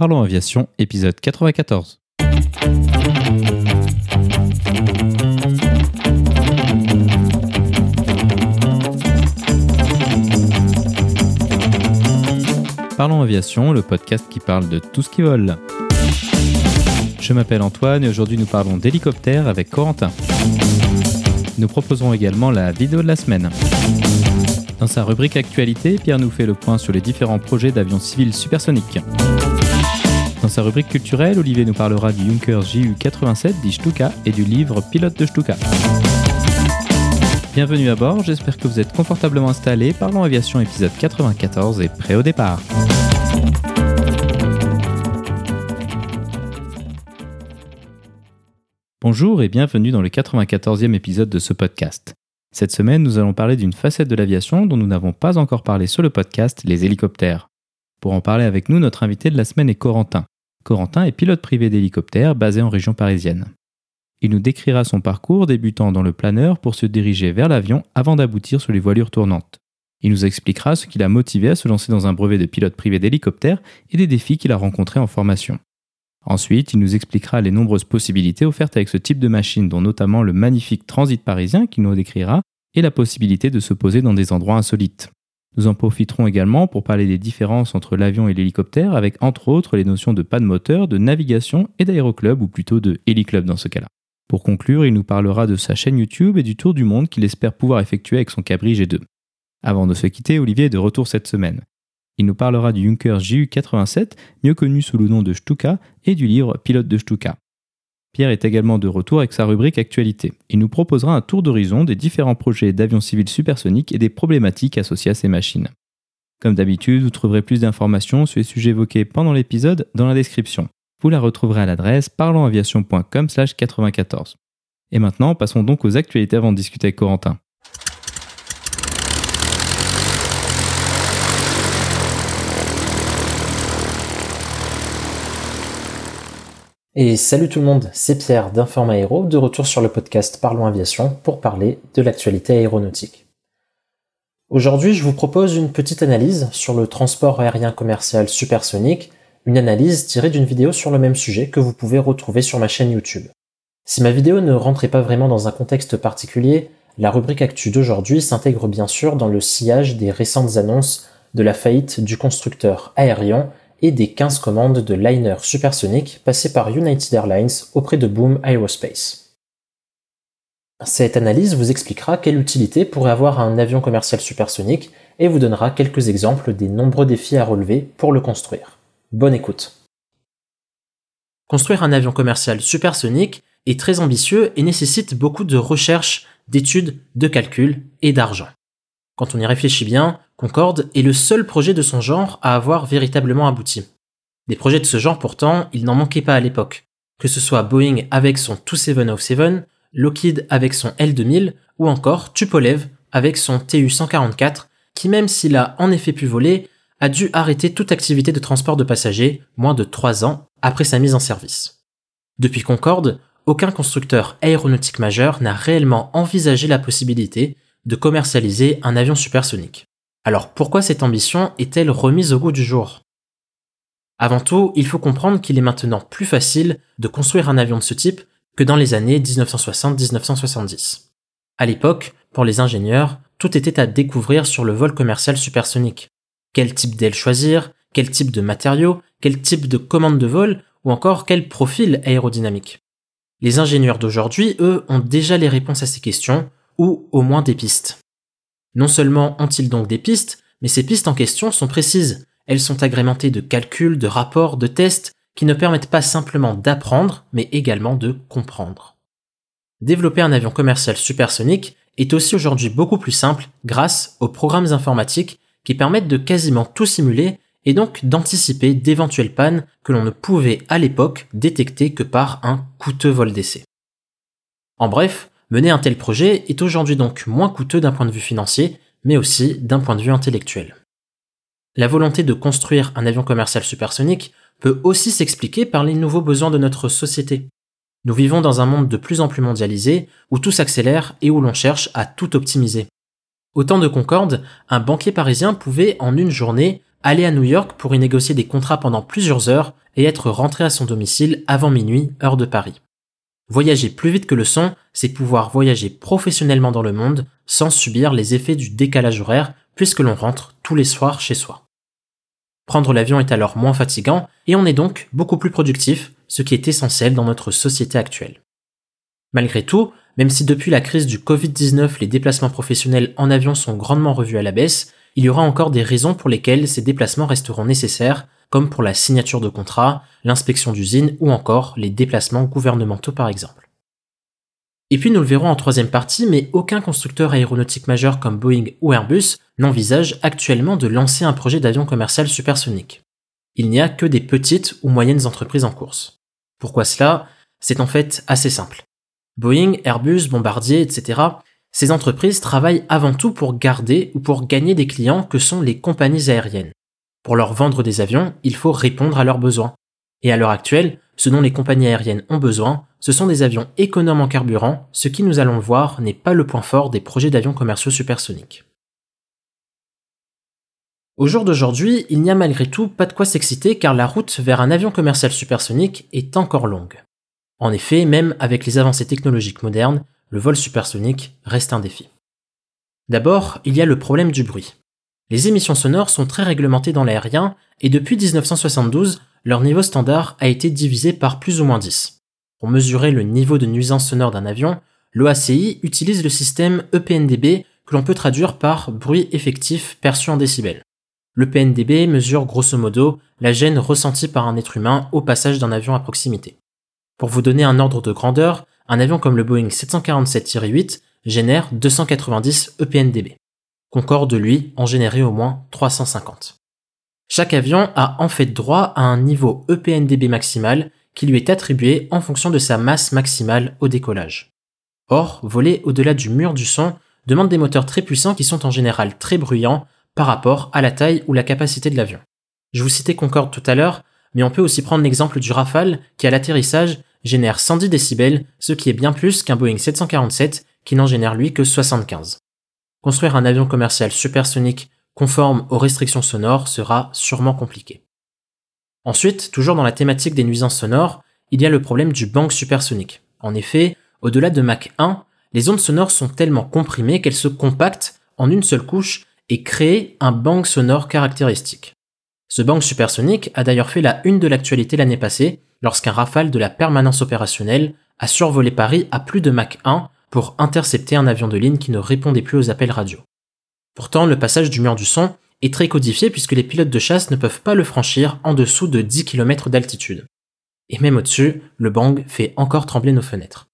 Parlons Aviation, épisode 94. Parlons Aviation, le podcast qui parle de tout ce qui vole. Je m'appelle Antoine et aujourd'hui nous parlons d'hélicoptère avec Corentin. Nous proposerons également la vidéo de la semaine. Dans sa rubrique Actualité, Pierre nous fait le point sur les différents projets d'avions civils supersoniques. Dans sa rubrique culturelle, Olivier nous parlera du Junkers JU-87 dit Stuka et du livre Pilote de Stuka. Bienvenue à bord, j'espère que vous êtes confortablement installés. Parlons Aviation épisode 94 et prêt au départ. Bonjour et bienvenue dans le 94e épisode de ce podcast. Cette semaine, nous allons parler d'une facette de l'aviation dont nous n'avons pas encore parlé sur le podcast, les hélicoptères. Pour en parler avec nous, notre invité de la semaine est Corentin. Corentin est pilote privé d'hélicoptère basé en région parisienne. Il nous décrira son parcours débutant dans le planeur pour se diriger vers l'avion avant d'aboutir sur les voilures tournantes. Il nous expliquera ce qui l'a motivé à se lancer dans un brevet de pilote privé d'hélicoptère et des défis qu'il a rencontrés en formation. Ensuite, il nous expliquera les nombreuses possibilités offertes avec ce type de machine, dont notamment le magnifique transit parisien qu'il nous décrira, et la possibilité de se poser dans des endroits insolites. Nous en profiterons également pour parler des différences entre l'avion et l'hélicoptère, avec entre autres les notions de panne moteur, de navigation et d'aéroclub, ou plutôt de héliclub dans ce cas-là. Pour conclure, il nous parlera de sa chaîne YouTube et du tour du monde qu'il espère pouvoir effectuer avec son Cabri G2. Avant de se quitter, Olivier est de retour cette semaine. Il nous parlera du Junker JU87, mieux connu sous le nom de Stuka, et du livre Pilote de Stuka. Pierre est également de retour avec sa rubrique Actualité. Il nous proposera un tour d'horizon des différents projets d'avions civils supersoniques et des problématiques associées à ces machines. Comme d'habitude, vous trouverez plus d'informations sur les sujets évoqués pendant l'épisode dans la description. Vous la retrouverez à l'adresse parlonsaviation.com/94. Et maintenant, passons donc aux actualités avant de discuter avec Corentin. Et salut tout le monde, c'est Pierre d'Informa Aéro, de retour sur le podcast Parlons Aviation pour parler de l'actualité aéronautique. Aujourd'hui, je vous propose une petite analyse sur le transport aérien commercial supersonique, une analyse tirée d'une vidéo sur le même sujet que vous pouvez retrouver sur ma chaîne YouTube. Si ma vidéo ne rentrait pas vraiment dans un contexte particulier, la rubrique Actu d'aujourd'hui s'intègre bien sûr dans le sillage des récentes annonces de la faillite du constructeur aérien et des 15 commandes de liner supersoniques passées par United Airlines auprès de Boom Aerospace. Cette analyse vous expliquera quelle utilité pourrait avoir un avion commercial supersonique et vous donnera quelques exemples des nombreux défis à relever pour le construire. Bonne écoute. Construire un avion commercial supersonique est très ambitieux et nécessite beaucoup de recherche, d'études, de calculs et d'argent. Quand on y réfléchit bien, Concorde est le seul projet de son genre à avoir véritablement abouti. Des projets de ce genre pourtant, il n'en manquait pas à l'époque. Que ce soit Boeing avec son 2707, Lockheed avec son L2000 ou encore Tupolev avec son TU-144 qui même s'il a en effet pu voler, a dû arrêter toute activité de transport de passagers moins de 3 ans après sa mise en service. Depuis Concorde, aucun constructeur aéronautique majeur n'a réellement envisagé la possibilité de commercialiser un avion supersonique. Alors pourquoi cette ambition est-elle remise au goût du jour? Avant tout, il faut comprendre qu'il est maintenant plus facile de construire un avion de ce type que dans les années 1960-1970. À l'époque, pour les ingénieurs, tout était à découvrir sur le vol commercial supersonique. Quel type d'aile choisir, quel type de matériaux, quel type de commande de vol, ou encore quel profil aérodynamique. Les ingénieurs d'aujourd'hui, eux, ont déjà les réponses à ces questions, ou au moins des pistes. Non seulement ont-ils donc des pistes, mais ces pistes en question sont précises. Elles sont agrémentées de calculs, de rapports, de tests qui ne permettent pas simplement d'apprendre, mais également de comprendre. Développer un avion commercial supersonique est aussi aujourd'hui beaucoup plus simple grâce aux programmes informatiques qui permettent de quasiment tout simuler et donc d'anticiper d'éventuelles pannes que l'on ne pouvait à l'époque détecter que par un coûteux vol d'essai. En bref, Mener un tel projet est aujourd'hui donc moins coûteux d'un point de vue financier, mais aussi d'un point de vue intellectuel. La volonté de construire un avion commercial supersonique peut aussi s'expliquer par les nouveaux besoins de notre société. Nous vivons dans un monde de plus en plus mondialisé, où tout s'accélère et où l'on cherche à tout optimiser. Au temps de Concorde, un banquier parisien pouvait en une journée aller à New York pour y négocier des contrats pendant plusieurs heures et être rentré à son domicile avant minuit, heure de Paris. Voyager plus vite que le son, c'est pouvoir voyager professionnellement dans le monde sans subir les effets du décalage horaire puisque l'on rentre tous les soirs chez soi. Prendre l'avion est alors moins fatigant et on est donc beaucoup plus productif, ce qui est essentiel dans notre société actuelle. Malgré tout, même si depuis la crise du Covid-19 les déplacements professionnels en avion sont grandement revus à la baisse, il y aura encore des raisons pour lesquelles ces déplacements resteront nécessaires, comme pour la signature de contrats, l'inspection d'usine ou encore les déplacements gouvernementaux par exemple. Et puis nous le verrons en troisième partie, mais aucun constructeur aéronautique majeur comme Boeing ou Airbus n'envisage actuellement de lancer un projet d'avion commercial supersonique. Il n'y a que des petites ou moyennes entreprises en course. Pourquoi cela? C'est en fait assez simple. Boeing, Airbus, Bombardier, etc., ces entreprises travaillent avant tout pour garder ou pour gagner des clients que sont les compagnies aériennes. Pour leur vendre des avions, il faut répondre à leurs besoins. Et à l'heure actuelle, ce dont les compagnies aériennes ont besoin, ce sont des avions économes en carburant, ce qui nous allons le voir n'est pas le point fort des projets d'avions commerciaux supersoniques. Au jour d'aujourd'hui, il n'y a malgré tout pas de quoi s'exciter car la route vers un avion commercial supersonique est encore longue. En effet, même avec les avancées technologiques modernes, le vol supersonique reste un défi. D'abord, il y a le problème du bruit. Les émissions sonores sont très réglementées dans l'aérien et depuis 1972, leur niveau standard a été divisé par plus ou moins 10. Pour mesurer le niveau de nuisance sonore d'un avion, l'OACI utilise le système EPNDB que l'on peut traduire par bruit effectif perçu en décibels. Le PNDB mesure grosso modo la gêne ressentie par un être humain au passage d'un avion à proximité. Pour vous donner un ordre de grandeur, un avion comme le Boeing 747-8 génère 290 EPNDB. Concorde, lui, en générait au moins 350. Chaque avion a en fait droit à un niveau EPNDB maximal qui lui est attribué en fonction de sa masse maximale au décollage. Or, voler au-delà du mur du son demande des moteurs très puissants qui sont en général très bruyants par rapport à la taille ou la capacité de l'avion. Je vous citais Concorde tout à l'heure, mais on peut aussi prendre l'exemple du Rafale qui à l'atterrissage génère 110 décibels, ce qui est bien plus qu'un Boeing 747 qui n'en génère lui que 75. Construire un avion commercial supersonique conforme aux restrictions sonores sera sûrement compliqué. Ensuite, toujours dans la thématique des nuisances sonores, il y a le problème du bang supersonique. En effet, au-delà de Mach 1, les ondes sonores sont tellement comprimées qu'elles se compactent en une seule couche et créent un bang sonore caractéristique. Ce bang supersonique a d'ailleurs fait la une de l'actualité l'année passée, lorsqu'un rafale de la permanence opérationnelle a survolé Paris à plus de Mach 1 pour intercepter un avion de ligne qui ne répondait plus aux appels radio. Pourtant, le passage du mur du son est très codifié puisque les pilotes de chasse ne peuvent pas le franchir en dessous de 10 km d'altitude. Et même au-dessus, le bang fait encore trembler nos fenêtres.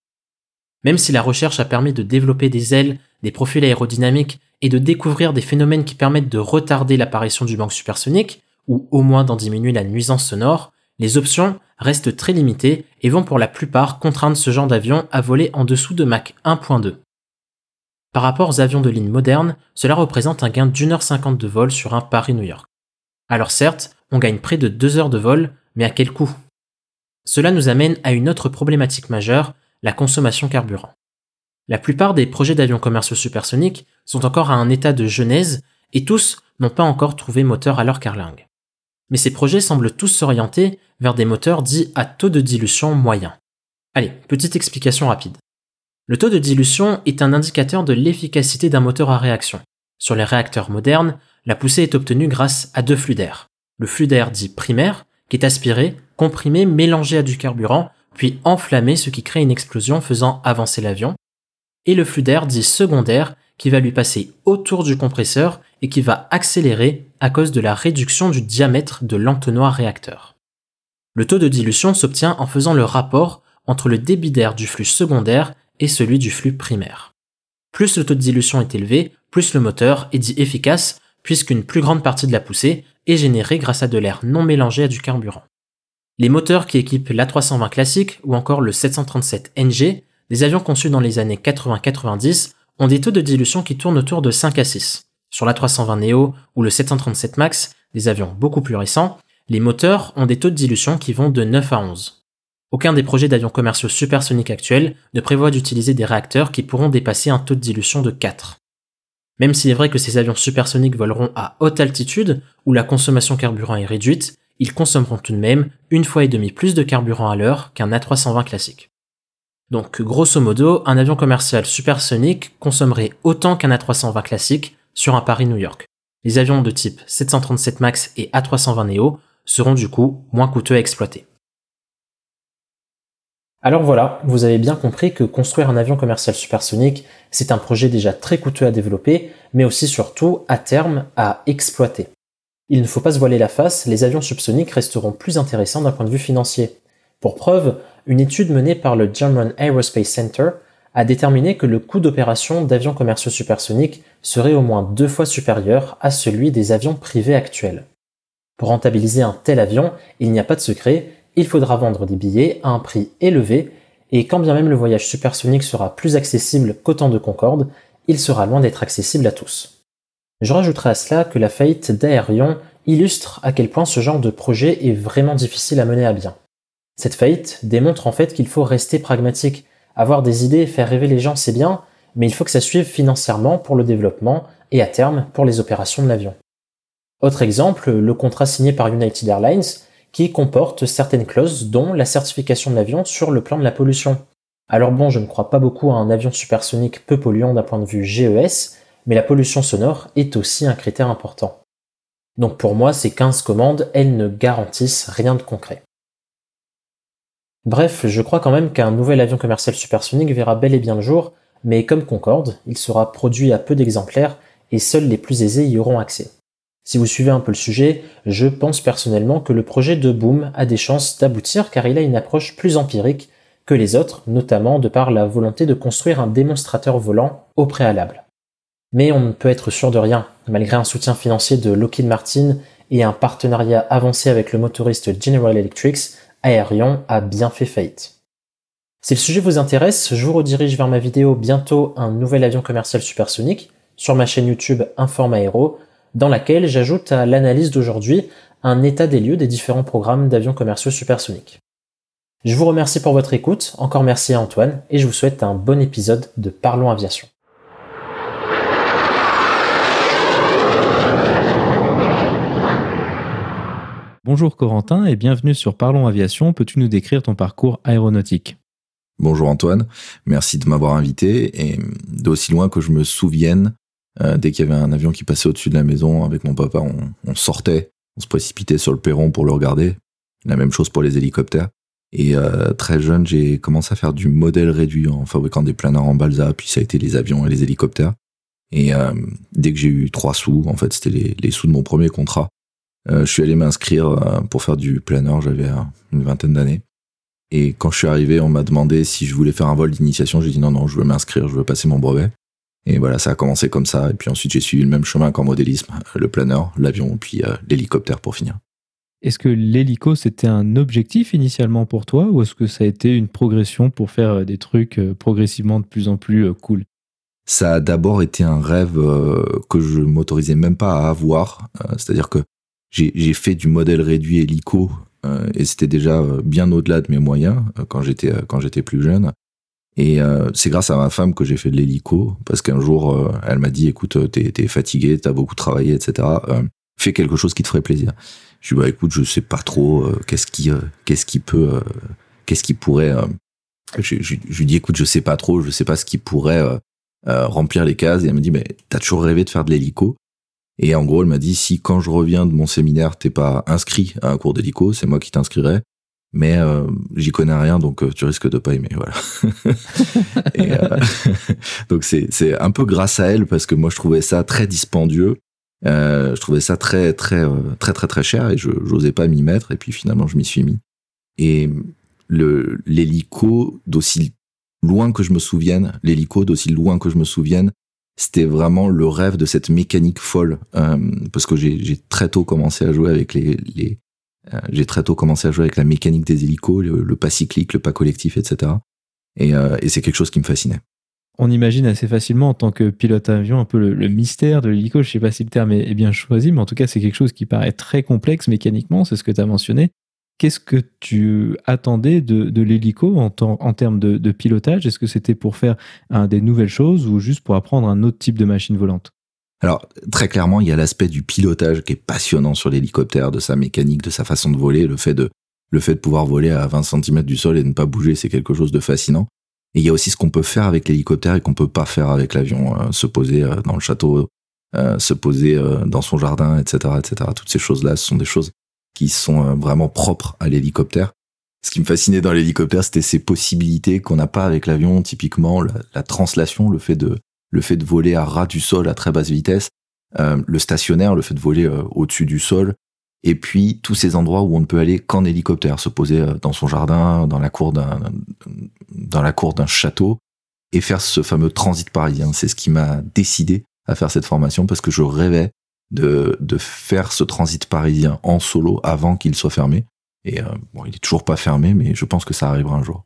Même si la recherche a permis de développer des ailes, des profils aérodynamiques et de découvrir des phénomènes qui permettent de retarder l'apparition du bang supersonique, ou au moins d'en diminuer la nuisance sonore, les options restent très limitées et vont pour la plupart contraindre ce genre d'avion à voler en dessous de Mach 1.2. Par rapport aux avions de ligne modernes, cela représente un gain d'une heure cinquante de vol sur un Paris-New York. Alors certes, on gagne près de deux heures de vol, mais à quel coût? Cela nous amène à une autre problématique majeure, la consommation carburant. La plupart des projets d'avions commerciaux supersoniques sont encore à un état de genèse et tous n'ont pas encore trouvé moteur à leur carlingue mais ces projets semblent tous s'orienter vers des moteurs dits à taux de dilution moyen. Allez, petite explication rapide. Le taux de dilution est un indicateur de l'efficacité d'un moteur à réaction. Sur les réacteurs modernes, la poussée est obtenue grâce à deux flux d'air. Le flux d'air dit primaire, qui est aspiré, comprimé, mélangé à du carburant, puis enflammé, ce qui crée une explosion faisant avancer l'avion. Et le flux d'air dit secondaire, qui va lui passer autour du compresseur et qui va accélérer à cause de la réduction du diamètre de l'entonnoir réacteur. Le taux de dilution s'obtient en faisant le rapport entre le débit d'air du flux secondaire et celui du flux primaire. Plus le taux de dilution est élevé, plus le moteur est dit efficace puisqu'une plus grande partie de la poussée est générée grâce à de l'air non mélangé à du carburant. Les moteurs qui équipent l'A320 classique ou encore le 737 NG, des avions conçus dans les années 80-90, ont des taux de dilution qui tournent autour de 5 à 6. Sur la 320 Neo ou le 737 MAX, des avions beaucoup plus récents, les moteurs ont des taux de dilution qui vont de 9 à 11. Aucun des projets d'avions commerciaux supersoniques actuels ne prévoit d'utiliser des réacteurs qui pourront dépasser un taux de dilution de 4. Même s'il est vrai que ces avions supersoniques voleront à haute altitude, où la consommation carburant est réduite, ils consommeront tout de même une fois et demie plus de carburant à l'heure qu'un A320 classique. Donc, grosso modo, un avion commercial supersonique consommerait autant qu'un A320 classique sur un Paris-New York. Les avions de type 737 MAX et A320 Neo seront du coup moins coûteux à exploiter. Alors voilà, vous avez bien compris que construire un avion commercial supersonique, c'est un projet déjà très coûteux à développer, mais aussi surtout à terme à exploiter. Il ne faut pas se voiler la face, les avions subsoniques resteront plus intéressants d'un point de vue financier. Pour preuve, une étude menée par le German Aerospace Center a déterminé que le coût d'opération d'avions commerciaux supersoniques serait au moins deux fois supérieur à celui des avions privés actuels. Pour rentabiliser un tel avion, il n'y a pas de secret, il faudra vendre des billets à un prix élevé, et quand bien même le voyage supersonique sera plus accessible qu'autant de Concorde, il sera loin d'être accessible à tous. Je rajouterai à cela que la faillite d'Aerion illustre à quel point ce genre de projet est vraiment difficile à mener à bien. Cette faillite démontre en fait qu'il faut rester pragmatique. Avoir des idées et faire rêver les gens, c'est bien, mais il faut que ça suive financièrement pour le développement et à terme pour les opérations de l'avion. Autre exemple, le contrat signé par United Airlines qui comporte certaines clauses dont la certification de l'avion sur le plan de la pollution. Alors bon, je ne crois pas beaucoup à un avion supersonique peu polluant d'un point de vue GES, mais la pollution sonore est aussi un critère important. Donc pour moi, ces 15 commandes, elles ne garantissent rien de concret. Bref, je crois quand même qu'un nouvel avion commercial supersonique verra bel et bien le jour, mais comme Concorde, il sera produit à peu d'exemplaires et seuls les plus aisés y auront accès. Si vous suivez un peu le sujet, je pense personnellement que le projet de Boom a des chances d'aboutir car il a une approche plus empirique que les autres, notamment de par la volonté de construire un démonstrateur volant au préalable. Mais on ne peut être sûr de rien, malgré un soutien financier de Lockheed Martin et un partenariat avancé avec le motoriste General Electric, Aerion a bien fait faillite. Si le sujet vous intéresse, je vous redirige vers ma vidéo bientôt un nouvel avion commercial supersonique sur ma chaîne YouTube Inform Aero, dans laquelle j'ajoute à l'analyse d'aujourd'hui un état des lieux des différents programmes d'avions commerciaux supersoniques. Je vous remercie pour votre écoute, encore merci à Antoine, et je vous souhaite un bon épisode de Parlons Aviation. Bonjour Corentin et bienvenue sur Parlons Aviation. Peux-tu nous décrire ton parcours aéronautique? Bonjour Antoine, merci de m'avoir invité et d'aussi loin que je me souvienne, euh, dès qu'il y avait un avion qui passait au-dessus de la maison avec mon papa, on, sortait, on se précipitait sur le perron pour le regarder. La même chose pour les hélicoptères. Et euh, très jeune, j'ai commencé à faire du modèle réduit en fabriquant des planeurs en balsa, puis ça a été les avions et les hélicoptères. Et euh, dès que j'ai eu trois sous, en fait c'était les, sous de mon premier contrat, je suis allé m'inscrire euh, pour faire du planeur, j'avais une vingtaine d'années. Et quand je suis arrivé, on m'a demandé si je voulais faire un vol d'initiation. J'ai dit non, non, je veux m'inscrire, je veux passer mon brevet. Et voilà, ça a commencé comme ça. Et puis ensuite, j'ai suivi le même chemin qu'en modélisme, le planeur, l'avion, puis euh, l'hélicoptère pour finir. Est-ce que l'hélico, c'était un objectif initialement pour toi ou est-ce que ça a été une progression pour faire des trucs progressivement de plus en plus cool? Ça a d'abord été un rêve que je m'autorisais même pas à avoir. C'est-à-dire que j'ai fait du modèle réduit hélico euh, et c'était déjà euh, bien au-delà de mes moyens euh, quand j'étais quand j'étais plus jeune. Et c'est grâce à ma femme que j'ai fait de l'hélico parce qu'un jour elle m'a dit écoute t'es es fatigué t'as beaucoup travaillé etc fais quelque chose qui te ferait plaisir. Je lui bah écoute je sais pas trop qu'est-ce qui qu'est-ce qui peut qu'est-ce qui pourrait je, je, je, lui dis écoute je sais pas trop je sais pas ce qui pourrait remplir les cases et elle me dit mais t'as toujours rêvé de faire de l'hélico? Et en gros, elle m'a dit, si quand je reviens de mon séminaire, t'es pas inscrit à un cours d'hélico, c'est moi qui t'inscrirai. Mais euh, j'y connais rien, donc euh, tu risques de pas aimer, voilà. euh, donc c'est un peu grâce à elle parce que moi je trouvais ça très dispendieux, je trouvais ça très très très très très cher et je j'osais pas m'y mettre et puis finalement je m'y suis mis. Et l'hélico d'aussi loin que je me souvienne, l'hélico d'aussi loin que je me souvienne, c'était vraiment le rêve de cette mécanique folle euh, parce que j'ai très tôt commencé à jouer avec les, euh, à la mécanique des hélicos, le, pas cyclique, le pas collectif, etc. Et, euh, et c'est quelque chose qui me fascinait. On imagine assez facilement en tant que pilote avion un peu le, mystère de l'hélico. Je sais pas si le terme est bien choisi, mais en tout cas c'est quelque chose qui paraît très complexe mécaniquement. C'est ce que tu as mentionné. Qu'est-ce que tu attendais de, l'hélico en, termes de, pilotage? Est-ce que c'était pour faire des nouvelles choses ou juste pour apprendre un autre type de machine volante? Alors, très clairement, il y a l'aspect du pilotage qui est passionnant sur l'hélicoptère, de sa mécanique, de sa façon de voler, le fait de, pouvoir voler à 20 cm du sol et ne pas bouger, c'est quelque chose de fascinant. Et il y a aussi ce qu'on peut faire avec l'hélicoptère et qu'on peut pas faire avec l'avion, euh, se poser euh, dans le château, euh, se poser dans son jardin, etc., etc. Toutes ces choses-là, ce sont des choses qui sont vraiment propres à l'hélicoptère. Ce qui me fascinait dans l'hélicoptère, c'était ces possibilités qu'on n'a pas avec l'avion, typiquement la, translation, le fait de le fait de voler à ras du sol à très basse vitesse, le stationnaire, le fait de voler au-dessus du sol, et puis tous ces endroits où on ne peut aller qu'en hélicoptère, se poser euh, dans son jardin, dans la cour d'un dans la cour d'un château et faire ce fameux transit parisien. C'est ce qui m'a décidé à faire cette formation parce que je rêvais de, de faire ce transit parisien en solo avant qu'il soit fermé. Et euh, bon, il est toujours pas fermé, mais je pense que ça arrivera un jour.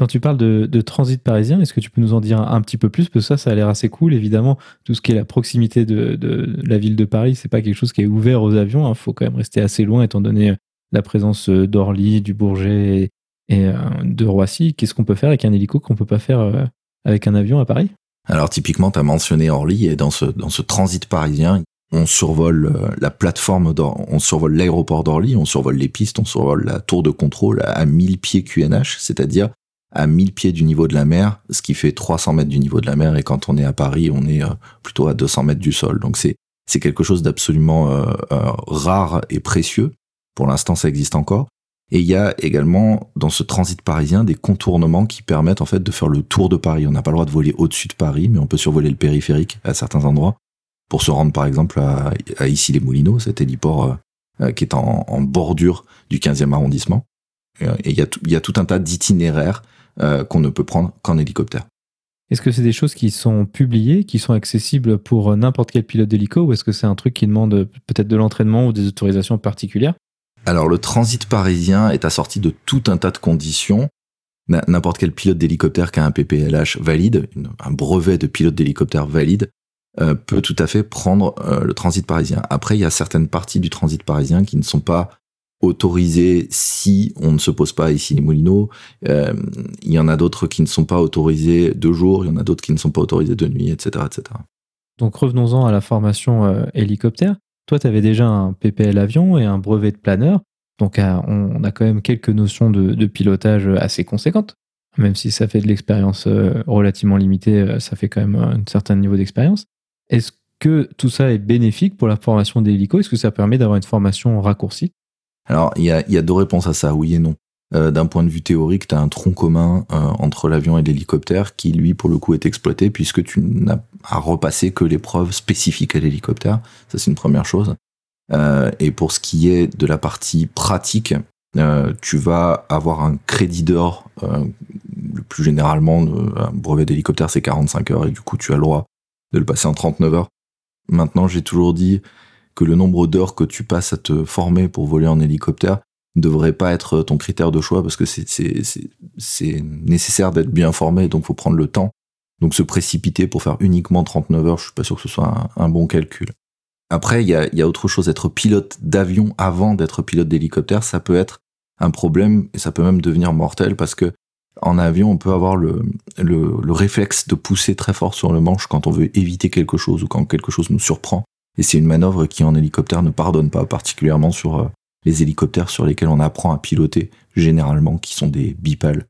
Quand tu parles de, transit parisien, est-ce que tu peux nous en dire un, petit peu plus? Parce que ça, ça a l'air assez cool. Évidemment, tout ce qui est la proximité de, la ville de Paris, c'est pas quelque chose qui est ouvert aux avions. Il hein. faut quand même rester assez loin, étant donné la présence euh, d'Orly, du Bourget et, euh, de Roissy. Qu'est-ce qu'on peut faire avec un hélico qu'on peut pas faire euh, avec un avion à Paris? Alors typiquement, tu as mentionné Orly et dans ce, dans ce transit parisien, on survole la plateforme, on survole l'aéroport d'Orly, on survole les pistes, on survole la tour de contrôle à 1000 pieds QNH, c'est-à-dire à 1000 pieds du niveau de la mer, ce qui fait 300 mètres du niveau de la mer. Et quand on est à Paris, on est euh, plutôt à 200 mètres du sol. Donc c'est c'est quelque chose d'absolument euh, euh, rare et précieux. Pour l'instant, ça existe encore. Et il y a également dans ce transit parisien des contournements qui permettent en fait de faire le tour de Paris. On n'a pas le droit de voler au-dessus de Paris, mais on peut survoler le périphérique à certains endroits pour se rendre par exemple à, à Issy-les-Moulineaux, cet héliport qui est en, en, bordure du 15e arrondissement. Et il y, a il y a tout un tas d'itinéraires euh, qu'on ne peut prendre qu'en hélicoptère. Est-ce que c'est des choses qui sont publiées, qui sont accessibles pour n'importe quel pilote d'hélico, ou est-ce que c'est un truc qui demande peut-être de l'entraînement ou des autorisations particulières? Alors le transit parisien est assorti de tout un tas de conditions. N'importe quel pilote d'hélicoptère qui a un PPLH valide, un brevet de pilote d'hélicoptère valide, euh, peut tout à fait prendre euh, le transit parisien. Après, il y a certaines parties du transit parisien qui ne sont pas autorisé si on ne se pose pas ici les Moulineaux. Euh, il y en a d'autres qui ne sont pas autorisés de jour, il y en a d'autres qui ne sont pas autorisés de nuit, etc. etc. Donc revenons-en à la formation hélicoptère. Toi, tu avais déjà un PPL avion et un brevet de planeur. Donc on a quand même quelques notions de, pilotage assez conséquentes. Même si ça fait de l'expérience relativement limitée, ça fait quand même un certain niveau d'expérience. Est-ce que tout ça est bénéfique pour la formation des Est-ce que ça permet d'avoir une formation raccourcie? Alors, il y a, deux réponses à ça, oui et non. Euh, D'un point de vue théorique, tu as un tronc commun euh, entre l'avion et l'hélicoptère qui, lui, pour le coup, est exploité puisque tu n'as à repasser que l'épreuve spécifique à l'hélicoptère. Ça, c'est une première chose. Euh, et pour ce qui est de la partie pratique, tu vas avoir un crédit d'or. Plus généralement, un brevet d'hélicoptère, c'est 45 heures et du coup, tu as le droit de le passer en 39 heures. Maintenant, j'ai toujours dit, que le nombre d'heures que tu passes à te former pour voler en hélicoptère ne devrait pas être ton critère de choix parce que c'est nécessaire d'être bien formé, donc faut prendre le temps. Donc se précipiter pour faire uniquement 39 heures, je suis pas sûr que ce soit un, bon calcul. Après, il y a, y a autre chose, être pilote d'avion avant d'être pilote d'hélicoptère, ça peut être un problème et ça peut même devenir mortel parce que en avion, on peut avoir le, le, le réflexe de pousser très fort sur le manche quand on veut éviter quelque chose ou quand quelque chose nous surprend. Et c'est une manœuvre qui en hélicoptère ne pardonne pas, particulièrement sur euh, les hélicoptères sur lesquels on apprend à piloter, généralement, qui sont des bipales.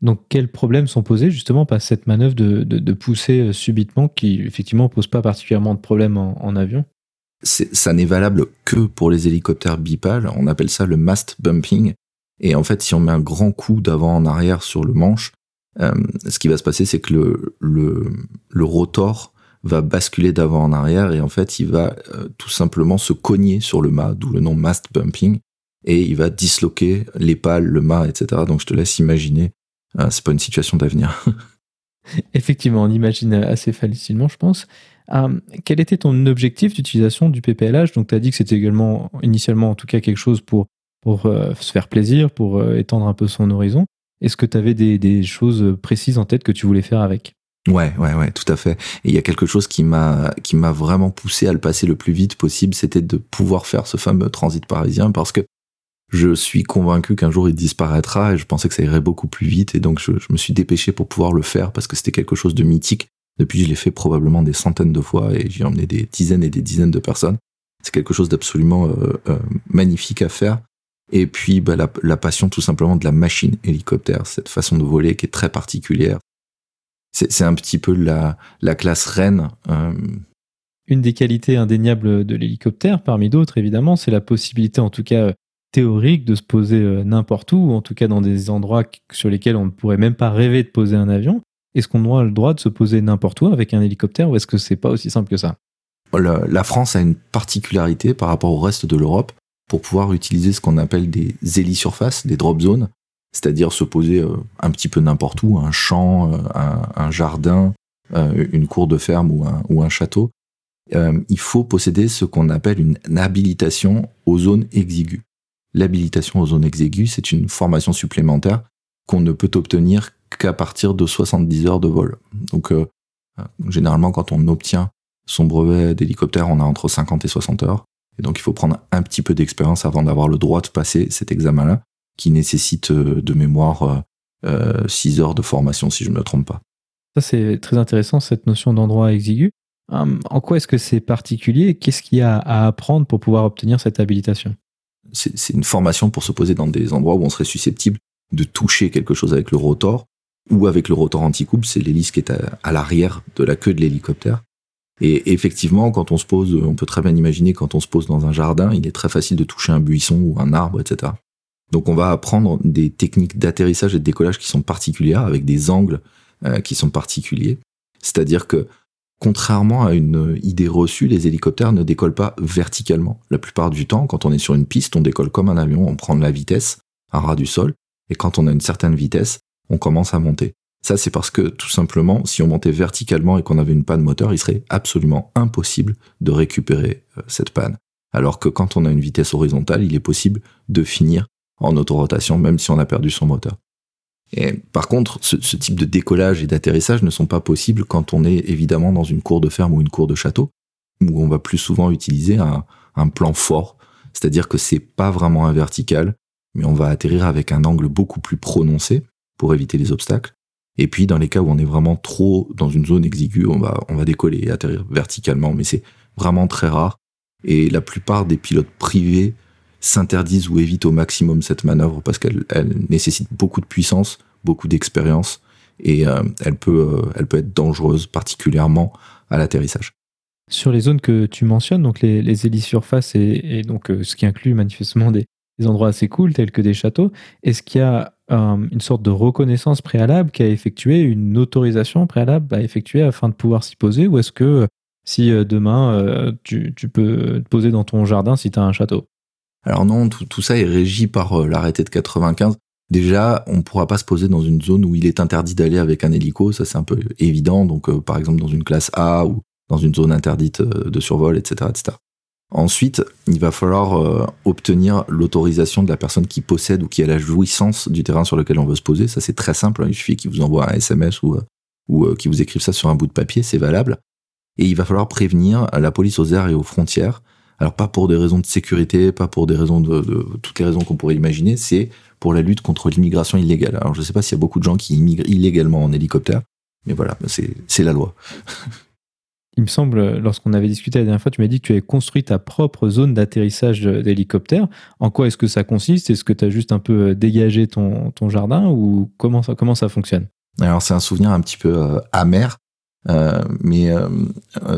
Donc quels problèmes sont posés justement par cette manœuvre de, pousser euh, subitement qui effectivement pose pas particulièrement de problème en, avion? Ça n'est valable que pour les hélicoptères bipales, on appelle ça le mast bumping. Et en fait, si on met un grand coup d'avant en arrière sur le manche, euh, ce qui va se passer, c'est que le, rotor va basculer d'avant en arrière et en fait il va euh, tout simplement se cogner sur le mât, d'où le nom mast bumping, et il va disloquer les pales, le mât, etc. Donc je te laisse imaginer, euh, c'est pas une situation d'avenir. Effectivement, on imagine assez facilement, je pense. Euh, quel était ton objectif d'utilisation du PPLH Donc tu as dit que c'était également, initialement en tout cas, quelque chose pour, pour se faire plaisir, pour étendre un peu son horizon. Est-ce que tu avais des, choses précises en tête que tu voulais faire avec? Ouais, ouais, ouais, tout à fait. Et il y a quelque chose qui m'a qui m'a vraiment poussé à le passer le plus vite possible, c'était de pouvoir faire ce fameux transit parisien parce que je suis convaincu qu'un jour il disparaîtra et je pensais que ça irait beaucoup plus vite et donc je, me suis dépêché pour pouvoir le faire parce que c'était quelque chose de mythique Depuis, je l'ai fait probablement des centaines de fois et j'ai emmené des dizaines et des dizaines de personnes. C'est quelque chose d'absolument magnifique à faire. Et puis bah, la, passion tout simplement de la machine hélicoptère, cette façon de voler qui est très particulière. C'est un petit peu la, la classe reine. Euh. Une des qualités indéniables de l'hélicoptère, parmi d'autres évidemment, c'est la possibilité en tout cas théorique de se poser euh, n'importe où, ou en tout cas dans des endroits sur lesquels on ne pourrait même pas rêver de poser un avion. Est-ce qu'on a le droit de se poser n'importe où avec un hélicoptère ou est-ce que c'est pas aussi simple que ça? La France a une particularité par rapport au reste de l'Europe pour pouvoir utiliser ce qu'on appelle des hélisurfaces, des drop zones, c'est-à-dire se poser euh, un petit peu n'importe où, un champ, euh, un, jardin, euh, une cour de ferme ou un château. il faut posséder ce qu'on appelle une habilitation aux zones exiguës. L'habilitation aux zones exiguës, c'est une formation supplémentaire qu'on ne peut obtenir qu'à partir de 70 heures de vol. Donc, généralement, quand on obtient son brevet d'hélicoptère, on a entre 50 et 60 heures. Et donc il faut prendre un petit peu d'expérience avant d'avoir le droit de passer cet examen-là, qui nécessite euh, de mémoire 6 euh, heures de formation, si je ne me trompe pas. Ça, c'est très intéressant, cette notion d'endroit exigu. Hum, en quoi est-ce que c'est particulier Qu'est-ce qu'il y a à apprendre pour pouvoir obtenir cette habilitation? C'est une formation pour se poser dans des endroits où on serait susceptible de toucher quelque chose avec le rotor ou avec le rotor anti-coupe, c'est l'hélice qui est à l'arrière de la queue de l'hélicoptère. Et effectivement, quand on se pose, on peut très bien imaginer quand on se pose dans un jardin, il est très facile de toucher un buisson ou un arbre, etc. Donc on va apprendre des techniques d'atterrissage et de décollage qui sont particulières, avec des angles euh, qui sont particuliers. C'est-à-dire que, contrairement à une idée reçue, les hélicoptères ne décollent pas verticalement. La plupart du temps, quand on est sur une piste, on décolle comme un avion, on prend de la vitesse à ras du sol, et quand on a une certaine vitesse, on commence à monter. Ça, c'est parce que tout simplement, si on montait verticalement et qu'on avait une panne moteur, il serait absolument impossible de récupérer euh, cette panne. Alors que quand on a une vitesse horizontale, il est possible de finir en autorotation, même si on a perdu son moteur. Et par contre, ce, type de décollage et d'atterrissage ne sont pas possibles quand on est évidemment dans une cour de ferme ou une cour de château, où on va plus souvent utiliser un, un plan fort, c'est-à-dire que c'est pas vraiment un vertical, mais on va atterrir avec un angle beaucoup plus prononcé pour éviter les obstacles. Et puis, dans les cas où on est vraiment trop dans une zone exiguë, on va, on va décoller et atterrir verticalement, mais c'est vraiment très rare. Et la plupart des pilotes privés s'interdisent ou évitent au maximum cette manœuvre parce qu'elle elle nécessite beaucoup de puissance, beaucoup d'expérience et euh, elle, peut, euh, elle peut être dangereuse, particulièrement à l'atterrissage. Sur les zones que tu mentionnes, donc les, hélices surface et, et donc euh, ce qui inclut manifestement des endroits assez cool tels que des châteaux, est-ce qu'il y a une sorte de reconnaissance préalable qui a effectué une autorisation préalable à effectuer afin de pouvoir s'y poser Ou est-ce que si euh, demain euh, tu, peux te poser dans ton jardin si tu as un château? Alors non, tout, ça est régi par euh, l'arrêté de 95. Déjà, on ne pourra pas se poser dans une zone où il est interdit d'aller avec un hélico, ça c'est un peu évident. Donc par exemple dans une classe A ou dans une zone interdite de survol, etc. Ensuite, il va falloir euh, obtenir l'autorisation de la personne qui possède ou qui a la jouissance du terrain sur lequel on veut se poser. Ça, c'est très simple. Hein. Il suffit qu'il vous envoie un SMS ou, euh, ou euh, qu'il vous écrive ça sur un bout de papier. C'est valable. Et il va falloir prévenir la police aux airs et aux frontières. Alors, pas pour des raisons de sécurité, pas pour des raisons de, de toutes les raisons qu'on pourrait imaginer. C'est pour la lutte contre l'immigration illégale. Alors, je ne sais pas s'il y a beaucoup de gens qui immigrent illégalement en hélicoptère. Mais voilà, c'est la loi. il me semble, lorsqu'on avait discuté la dernière fois, tu m'as dit que tu avais construit ta propre zone d'atterrissage d'hélicoptère. En quoi est-ce que ça consiste? Est-ce que tu as juste un peu euh, dégagé ton, ton jardin ou comment ça, comment ça fonctionne? Alors, c'est un souvenir un petit peu euh, amer, euh, mais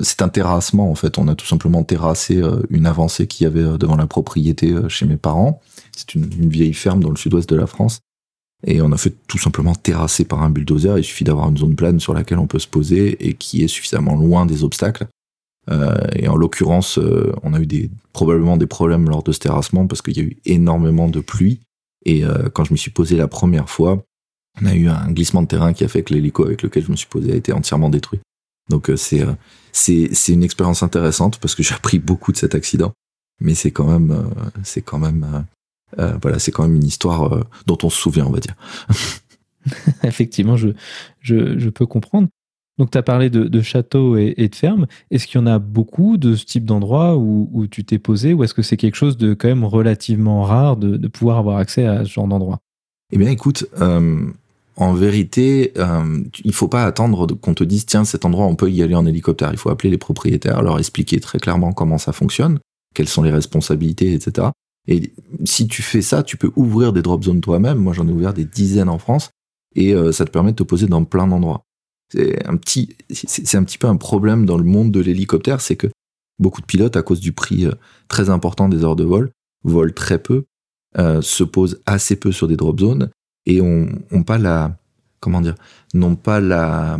c'est un terrassement en fait. On a tout simplement terrassé une avancée qu'il y avait devant la propriété chez mes parents. C'est une, une vieille ferme dans le sud-ouest de la France. Et on a fait tout simplement terrasser par un bulldozer. Il suffit d'avoir une zone plane sur laquelle on peut se poser et qui est suffisamment loin des obstacles. Euh, et en l'occurrence, euh, on a eu des, probablement des problèmes lors de ce terrassement parce qu'il y a eu énormément de pluie. Et euh, quand je me suis posé la première fois, on a eu un glissement de terrain qui a fait que l'hélico avec lequel je me suis posé a été entièrement détruit. Donc c'est c'est c'est une expérience intéressante parce que j'ai appris beaucoup de cet accident, mais c'est quand même c'est quand même euh, voilà, c'est quand même une histoire euh, dont on se souvient, on va dire. Effectivement, je, je, peux comprendre. Donc, tu as parlé de, châteaux et, de fermes. Est-ce qu'il y en a beaucoup de ce type d'endroit où, tu t'es posé ou est-ce que c'est quelque chose de quand même relativement rare de, pouvoir avoir accès à ce genre d'endroit? Eh bien, écoute, euh, en vérité, il faut pas attendre qu'on te dise tiens cet endroit on peut y aller en hélicoptère. Il faut appeler les propriétaires, leur expliquer très clairement comment ça fonctionne, quelles sont les responsabilités, etc. Et si tu fais ça, tu peux ouvrir des drop zones toi-même. Moi j'en ai ouvert des dizaines en France et euh, ça te permet de te poser dans plein d'endroits. C'est un petit, c'est un petit peu un problème dans le monde de l'hélicoptère, c'est que beaucoup de pilotes, à cause du prix euh, très important des heures de vol, volent très peu, euh, se posent assez peu sur des drop zones et ont, ont pas la, comment dire, n'ont pas la,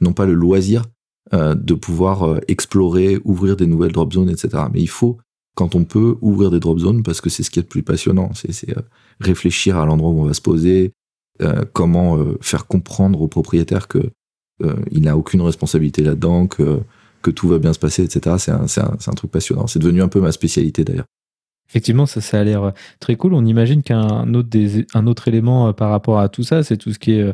n'ont pas le loisir de pouvoir explorer, ouvrir des nouvelles drop zones, etc. Mais il faut, quand on peut, ouvrir des drop zones parce que c'est ce qui est le plus passionnant. C'est euh, réfléchir à l'endroit où on va se poser, euh, comment euh, faire comprendre au propriétaire que il n'a aucune responsabilité là-dedans, que que tout va bien se passer, etc. C'est un, truc passionnant. C'est devenu un peu ma spécialité d'ailleurs. Effectivement, ça, a l'air très cool. On imagine qu'un autre, autre élément par rapport à tout ça, c'est tout ce qui est,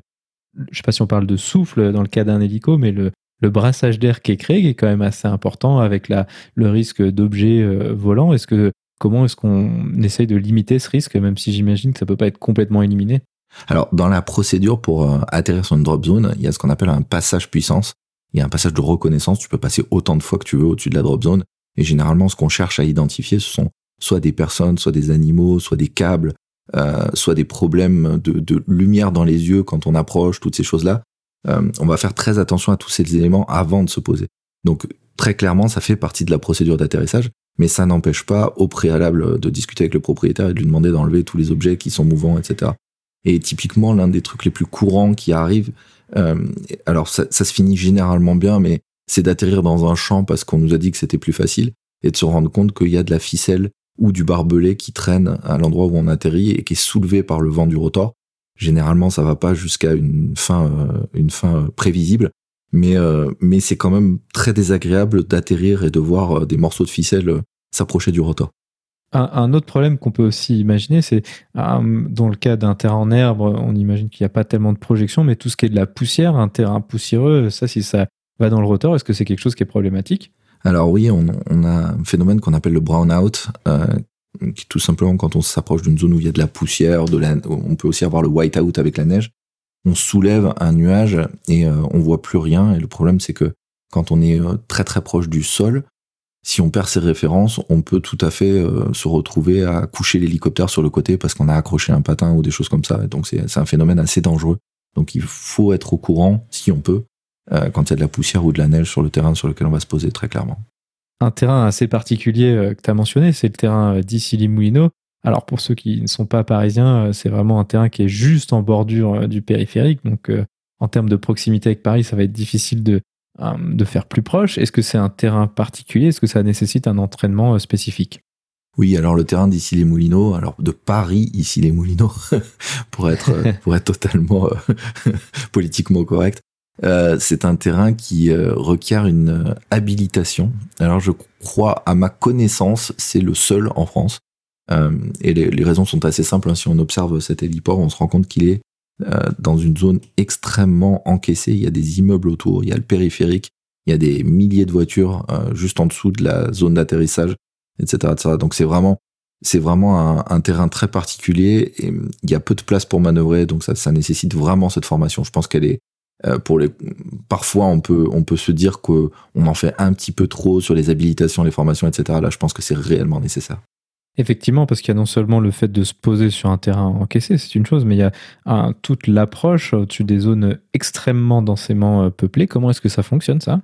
je sais pas si on parle de souffle dans le cas d'un hélico, mais le, le brassage d'air qui est créé, qui est quand même assez important avec le risque d'objets euh, volants. Est-ce que comment est-ce qu'on essaye de limiter ce risque, même si j'imagine que ça peut pas être complètement éliminé? Alors, dans la procédure pour euh, atterrir sur une drop zone, il y a ce qu'on appelle un passage puissance. Il y a un passage de reconnaissance. Tu peux passer autant de fois que tu veux au-dessus de la drop zone. Et généralement, ce qu'on cherche à identifier, ce sont soit des personnes, soit des animaux, soit des câbles, euh, soit des problèmes de, de lumière dans les yeux quand on approche, toutes ces choses-là. Euh, on va faire très attention à tous ces éléments avant de se poser. Donc, très clairement, ça fait partie de la procédure d'atterrissage, mais ça n'empêche pas au préalable de discuter avec le propriétaire et de lui demander d'enlever tous les objets qui sont mouvants, etc. Et typiquement, l'un des trucs les plus courants qui arrivent, euh, alors ça, ça se finit généralement bien, mais c'est d'atterrir dans un champ parce qu'on nous a dit que c'était plus facile et de se rendre compte qu'il y a de la ficelle ou du barbelé qui traîne à l'endroit où on atterrit et qui est soulevé par le vent du rotor. Généralement, ça va pas jusqu'à une fin, euh, une fin euh, prévisible, mais euh, mais c'est quand même très désagréable d'atterrir et de voir des morceaux de ficelle s'approcher du rotor. un, un autre problème qu'on peut aussi imaginer, c'est euh, dans le cas d'un terrain en herbe, on imagine qu'il n'y a pas tellement de projection, mais tout ce qui est de la poussière, un terrain poussiéreux, ça, si ça va dans le rotor, est-ce que c'est quelque chose qui est problématique? Alors oui, on, on a un phénomène qu'on appelle le brownout, euh, tout simplement quand on s'approche d'une zone où il y a de la poussière, de on peut aussi avoir le whiteout avec la neige. On soulève un nuage et euh, on voit plus rien. Et le problème, c'est que quand on est euh, très très proche du sol, si on perd ses références, on peut tout à fait euh, se retrouver à coucher l'hélicoptère sur le côté parce qu'on a accroché un patin ou des choses comme ça. Et donc c'est c'est un phénomène assez dangereux. Donc il faut être au courant, si on peut, euh, quand il y a de la poussière ou de la neige sur le terrain sur lequel on va se poser très clairement. Un terrain assez particulier euh, que tu as mentionné, c'est le terrain euh, d'Issy-les-Moulineaux. Alors pour ceux qui ne sont pas parisiens, euh, c'est vraiment un terrain qui est juste en bordure du périphérique. Donc en termes de proximité avec Paris, ça va être difficile de, faire plus proche. Est-ce que c'est un terrain particulier? Est-ce que ça nécessite un entraînement spécifique? Oui, alors le terrain d'ici les Moulineaux, alors de Paris ici les Moulineaux, pour être totalement politiquement correct, euh, c'est un terrain qui euh, requiert une euh, habilitation. Alors je crois, à ma connaissance, c'est le seul en France. Et les, raisons sont assez simples. hein. Si on observe cet héliport, on se rend compte qu'il est dans une zone extrêmement encaissée. Il y a des immeubles autour, il y a le périphérique, il y a des milliers de voitures juste en dessous de la zone d'atterrissage, etc.. Donc c'est vraiment c'est vraiment un, terrain très particulier et il y a peu de place pour manœuvrer, donc ça nécessite vraiment cette formation. Je pense qu'elle est euh, pour les. Parfois, on peut on peut se dire que on en fait un petit peu trop sur les habilitations, les formations, etc. Là, je pense que c'est réellement nécessaire. Effectivement, parce qu'il y a non seulement le fait de se poser sur un terrain encaissé, c'est une chose, mais il y a un- toute l'approche au-dessus des zones extrêmement densément euh, peuplées. Comment est-ce que ça fonctionne, ça?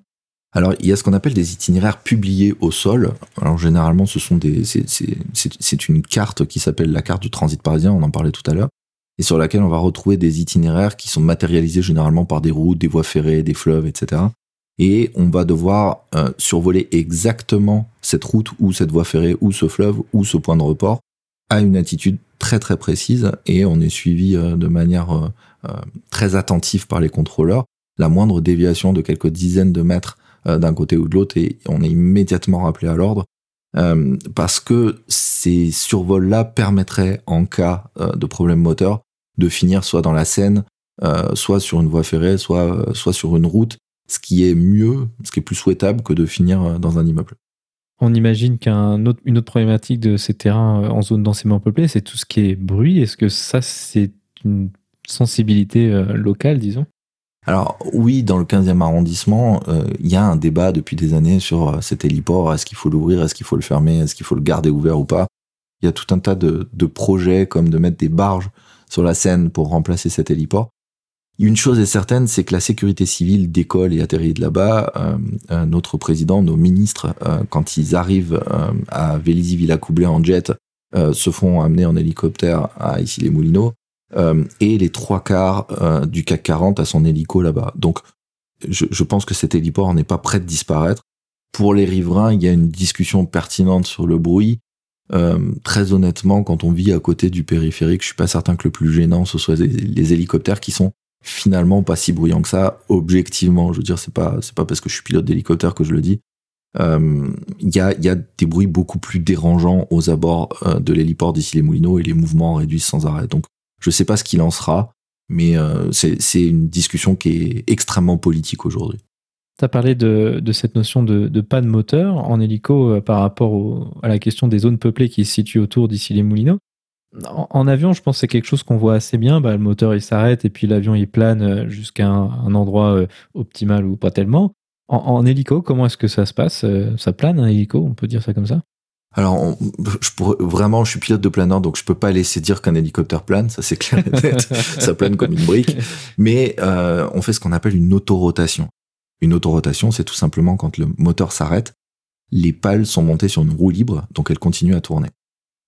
Alors, il y a ce qu'on appelle des itinéraires publiés au sol. Alors, généralement, ce sont des, c'est une carte qui s'appelle la carte du transit parisien. On en parlait tout à l'heure. Et sur laquelle on va retrouver des itinéraires qui sont matérialisés généralement par des routes, des voies ferrées, des fleuves, etc. Et on va devoir euh, survoler exactement cette route ou cette voie ferrée ou ce fleuve ou ce point de report à une attitude très très précise et on est suivi euh, de manière euh, très attentive par les contrôleurs. La moindre déviation de quelques dizaines de mètres d'un côté ou de l'autre et on est immédiatement rappelé à l'ordre euh, parce que ces survols-là permettraient, en cas euh, de problème moteur, de finir soit dans la Seine, euh, soit sur une voie ferrée, soit, sur une route, ce qui est mieux, ce qui est plus souhaitable que de finir dans un immeuble. On imagine qu'une autre, problématique de ces terrains en zone densément peuplée, c'est tout ce qui est bruit. Est-ce que ça, c'est une sensibilité locale, disons? Alors oui, dans le 15e arrondissement, il y a un débat depuis des années sur cet héliport, est-ce qu'il faut l'ouvrir, est-ce qu'il faut le fermer, est-ce qu'il faut le garder ouvert ou pas? Il y a tout un tas de, projets comme de mettre des barges sur la Seine pour remplacer cet héliport. Une chose est certaine, c'est que la sécurité civile décolle et atterrit de là-bas. Euh, euh, notre président, nos ministres, euh, quand ils arrivent à Vélizy-Villacoublay en jet, se font amener en hélicoptère à ici les Moulineaux. Et les trois quarts du CAC 40 à son hélico là-bas. Donc, je, je, pense que cet héliport n'est pas prêt de disparaître. Pour les riverains, il y a une discussion pertinente sur le bruit. très honnêtement, quand on vit à côté du périphérique, je suis pas certain que le plus gênant ce soit les hélicoptères qui sont finalement pas si bruyant que ça, objectivement. Je veux dire, c'est pas, c'est pas parce que je suis pilote d'hélicoptère que je le dis. Il euh, y, a, y a des bruits beaucoup plus dérangeants aux abords euh, de l'héliport d'ici les Moulineaux et les mouvements réduisent sans arrêt. Donc, je sais pas ce qu'il en sera, mais euh, c'est une discussion qui est extrêmement politique aujourd'hui. Tu as parlé de, cette notion de, de moteur en hélico par rapport à la question des zones peuplées qui se situent autour d'ici les Moulineaux en, avion, je pense que c'est quelque chose qu'on voit assez bien. Bah, le moteur il s'arrête et puis l'avion il plane euh, jusqu'à un, endroit euh, optimal ou pas tellement. En, hélico, comment est-ce que ça se passe euh, Ça plane un hélico, on peut dire ça comme ça? Alors, je pourrais, vraiment, je suis pilote de planeur, donc je peux pas laisser dire qu'un hélicoptère plane, ça c'est clair et net, ça plane comme une brique. Mais on fait ce qu'on appelle une autorotation. Une autorotation, c'est tout simplement quand le moteur s'arrête, les pales sont montées sur une roue libre, donc elles continuent à tourner.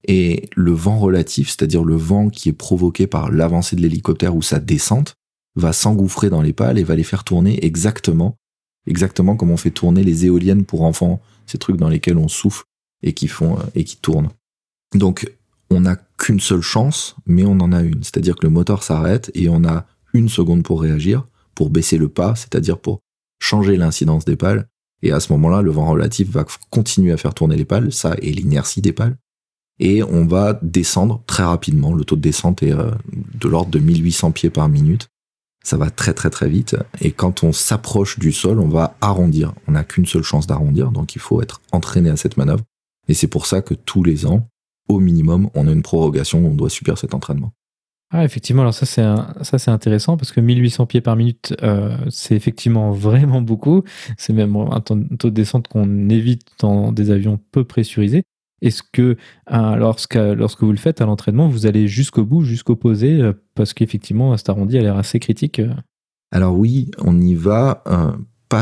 Et le vent relatif, c'est-à-dire le vent qui est provoqué par l'avancée de l'hélicoptère ou sa descente, va s'engouffrer dans les pales et va les faire tourner exactement, exactement comme on fait tourner les éoliennes pour enfants, ces trucs dans lesquels on souffle et qui font euh, et qui tournent. Donc on n'a qu'une seule chance, mais on en a une. C'est-à-dire que le moteur s'arrête et on a une seconde pour réagir, pour baisser le pas, c'est-à-dire pour changer l'incidence des pales. Et à ce moment-là, le vent relatif va continuer à faire tourner les pales, ça et l'inertie des pales et on va descendre très rapidement. Le taux de descente est euh, de l'ordre de 1800 pieds par minute. Ça va très très très vite. Et quand on s'approche du sol, on va arrondir. On n'a qu'une seule chance d'arrondir, donc il faut être entraîné à cette manœuvre. Et c'est pour ça que tous les ans, au minimum, on a une prorogation, on doit subir cet entraînement. Ah, effectivement, alors ça c'est ça c'est intéressant parce que 1800 pieds par minute, euh, c'est effectivement vraiment beaucoup. C'est même un taux de descente qu'on évite dans des avions peu pressurisés. Est-ce que euh, lorsque, lorsque vous le faites à l'entraînement, vous allez jusqu'au bout, jusqu'au posé, euh, parce qu'effectivement, cet arrondi a l'air assez critique Alors oui, on y va,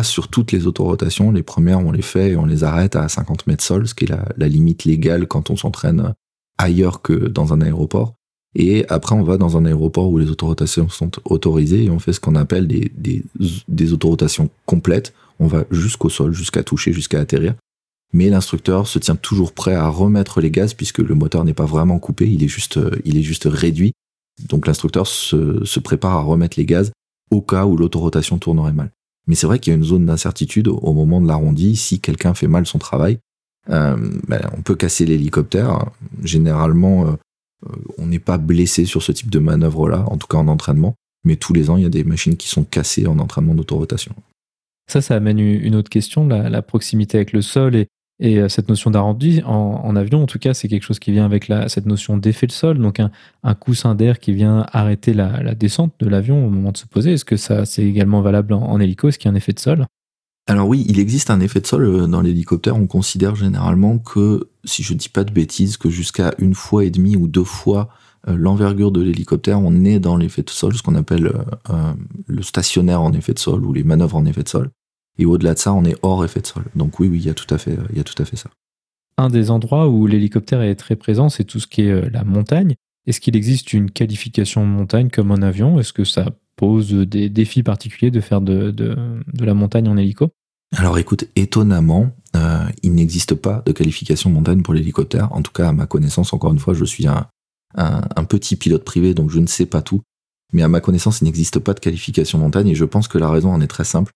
sur toutes les autorotations. Les premières, on les fait et on les arrête à 50 mètres sol, ce qui est la, limite légale quand on s'entraîne ailleurs que dans un aéroport. Et après, on va dans un aéroport où les autorotations sont autorisées et on fait ce qu'on appelle des, des, autorotations complètes. On va jusqu'au sol, jusqu'à toucher, jusqu'à atterrir mais l'instructeur se tient toujours prêt à remettre les gaz puisque le moteur n'est pas vraiment coupé, il est juste, il est juste réduit. Donc l'instructeur se, se, prépare à remettre les gaz au cas où l'autorotation tournerait mal. Mais c'est vrai qu'il y a une zone d'incertitude au moment de l'arrondi. Si quelqu'un fait mal son travail, euh, ben, on peut casser l'hélicoptère. Généralement, euh, on n'est pas blessé sur ce type de manœuvre-là, en tout cas en entraînement. Mais tous les ans, il y a des machines qui sont cassées en entraînement d'autorotation. Ça, ça amène une autre question, la, la proximité avec le sol et, et euh, cette notion d'arrondi, en, avion, en tout cas, c'est quelque chose qui vient avec cette notion d'effet de sol, donc un, coussin d'air qui vient arrêter la, descente de l'avion au moment de se poser. Est-ce que ça, c'est également valable en, hélico? Est-ce qu'il y a un effet de sol? Alors oui, il existe un effet de sol euh, dans l'hélicoptère. On considère généralement que, si je dis pas de bêtises, que jusqu'à une fois et demie ou deux fois euh, l'envergure de l'hélicoptère, on est dans l'effet de sol, ce qu'on appelle le stationnaire en effet de sol ou les manœuvres en effet de sol. Et au-delà de ça, on est hors effet de sol. Donc oui, oui, il y a tout à fait, il y a tout à fait ça. Un des endroits où l'hélicoptère est très présent, c'est tout ce qui est euh, la montagne. Est-ce qu'il existe une qualification montagne comme en avion? Est-ce que ça pose des défis particuliers de faire de, de, la montagne en hélico? Alors écoute, étonnamment, euh, il n'existe pas de qualification montagne pour l'hélicoptère. En tout cas, à ma connaissance, encore une fois, je suis un, un, petit pilote privé, donc je ne sais pas tout. Mais à ma connaissance, il n'existe pas de qualification montagne et je pense que la raison en est très simple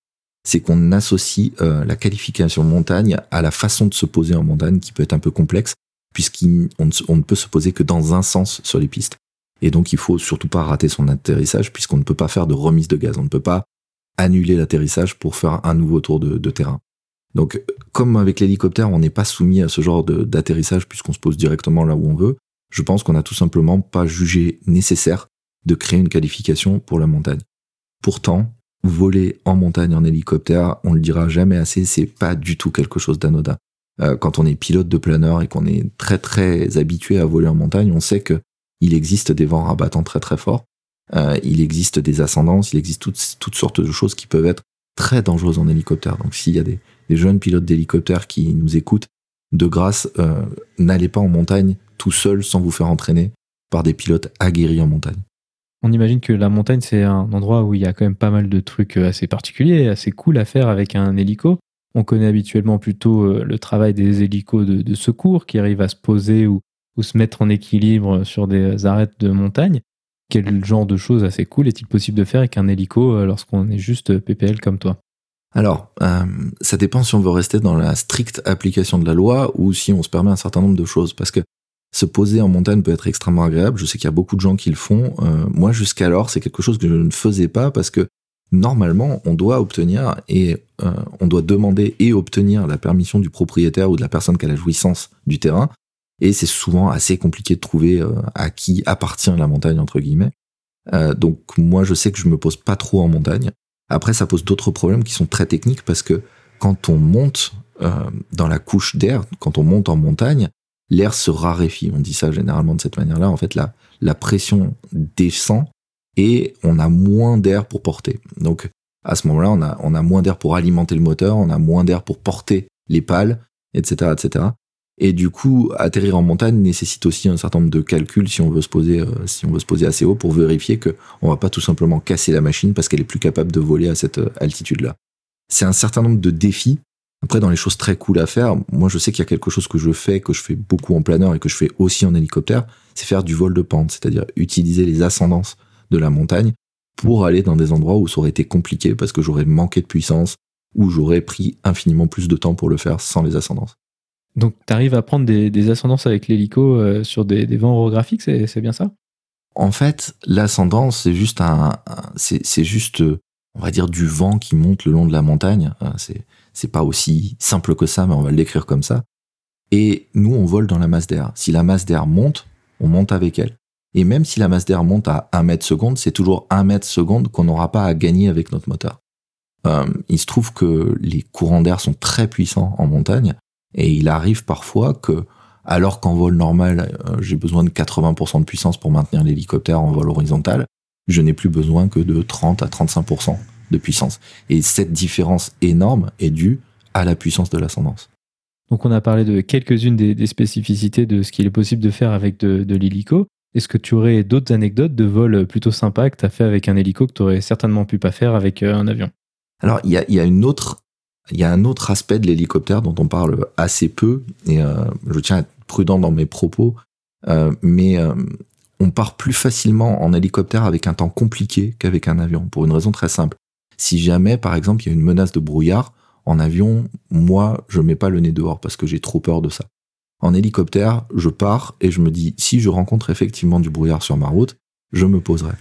c'est qu'on associe euh, la qualification montagne à la façon de se poser en montagne qui peut être un peu complexe puisqu'on ne, peut se poser que dans un sens sur les pistes. Et donc il faut surtout pas rater son atterrissage puisqu'on ne peut pas faire de remise de gaz, on ne peut pas annuler l'atterrissage pour faire un nouveau tour de, terrain. Donc comme avec l'hélicoptère on n'est pas soumis à ce genre d'atterrissage puisqu'on se pose directement là où on veut, je pense qu'on n'a tout simplement pas jugé nécessaire de créer une qualification pour la montagne. Pourtant, voler en montagne en hélicoptère, on le dira jamais assez, c'est pas du tout quelque chose d'anodin. Euh, quand on est pilote de planeur et qu'on est très très habitué à voler en montagne, on sait que il existe des vents rabattants très très forts, euh, il existe des ascendances, il existe toutes, toutes sortes de choses qui peuvent être très dangereuses en hélicoptère. Donc s'il y a des, jeunes pilotes d'hélicoptère qui nous écoutent, de grâce, euh, n'allez pas en montagne tout seul sans vous faire entraîner par des pilotes aguerris en montagne. On imagine que la montagne, c'est un endroit où il y a quand même pas mal de trucs euh, assez particuliers, assez cool à faire avec un hélico. On connaît habituellement plutôt euh, le travail des hélicos de, secours qui arrivent à se poser ou, se mettre en équilibre sur des arêtes de montagne. Quel genre de choses assez cool est-il possible de faire avec un hélico lorsqu'on est juste PPL comme toi? Alors, ça dépend si on veut rester dans la stricte application de la loi ou si on se permet un certain nombre de choses. Parce que se poser en montagne peut être extrêmement agréable. Je sais qu'il y a beaucoup de gens qui le font. Euh, moi, jusqu'alors, c'est quelque chose que je ne faisais pas parce que normalement, on doit obtenir et euh, on doit demander et obtenir la permission du propriétaire ou de la personne qui a la jouissance du terrain. Et c'est souvent assez compliqué de trouver euh, à qui appartient la montagne entre guillemets. donc moi, je sais que je me pose pas trop en montagne. Après, ça pose d'autres problèmes qui sont très techniques parce que quand on monte dans la couche d'air, quand on monte en montagne, l'air se raréfie. On dit ça généralement de cette manière-là. En fait, la, la pression descend et on a moins d'air pour porter. Donc, à ce moment-là, on a, on a moins d'air pour alimenter le moteur, on a moins d'air pour porter les pales, etc., etc. Et du coup, atterrir en montagne nécessite aussi un certain nombre de calculs si on veut se poser, euh, si on veut se poser assez haut pour vérifier que on va pas tout simplement casser la machine parce qu'elle est plus capable de voler à cette euh, altitude-là. C'est un certain nombre de défis après, dans les choses très cool à faire, moi je sais qu'il y a quelque chose que je fais, que je fais beaucoup en planeur et que je fais aussi en hélicoptère, c'est faire du vol de pente, c'est-à-dire utiliser les ascendances de la montagne pour aller dans des endroits où ça aurait été compliqué parce que j'aurais manqué de puissance, ou j'aurais pris infiniment plus de temps pour le faire sans les ascendances. Donc tu arrives à prendre des, ascendances avec l'hélico euh, sur des, vents orographiques, c'est bien ça? En fait, l'ascendance, c'est juste un, c'est juste, on va dire, du vent qui monte le long de la montagne. C'est c'est pas aussi simple que ça, mais on va le décrire comme ça. Et nous, on vole dans la masse d'air. Si la masse d'air monte, on monte avec elle. Et même si la masse d'air monte à 1 mètre seconde, c'est toujours 1 mètre seconde qu'on n'aura pas à gagner avec notre moteur. Euh, il se trouve que les courants d'air sont très puissants en montagne, et il arrive parfois que, alors qu'en vol normal, euh, j'ai besoin de 80% de puissance pour maintenir l'hélicoptère en vol horizontal, je n'ai plus besoin que de 30 à 35% de puissance. Et cette différence énorme est due à la puissance de l'ascendance. Donc on a parlé de quelques-unes des, spécificités de ce qu'il est possible de faire avec de, l'hélico. Est-ce que tu aurais d'autres anecdotes de vol plutôt sympas que tu as fait avec un hélico que tu aurais certainement pu pas faire avec euh, un avion? Alors il y a, une autre, il y a un autre aspect de l'hélicoptère dont on parle assez peu et euh, je tiens à être prudent dans mes propos, euh, mais on part plus facilement en hélicoptère avec un temps compliqué qu'avec un avion pour une raison très simple. Si jamais, par exemple, il y a une menace de brouillard, en avion, moi, je mets pas le nez dehors parce que j'ai trop peur de ça. En hélicoptère, je pars et je me dis, si je rencontre effectivement du brouillard sur ma route, je me poserai.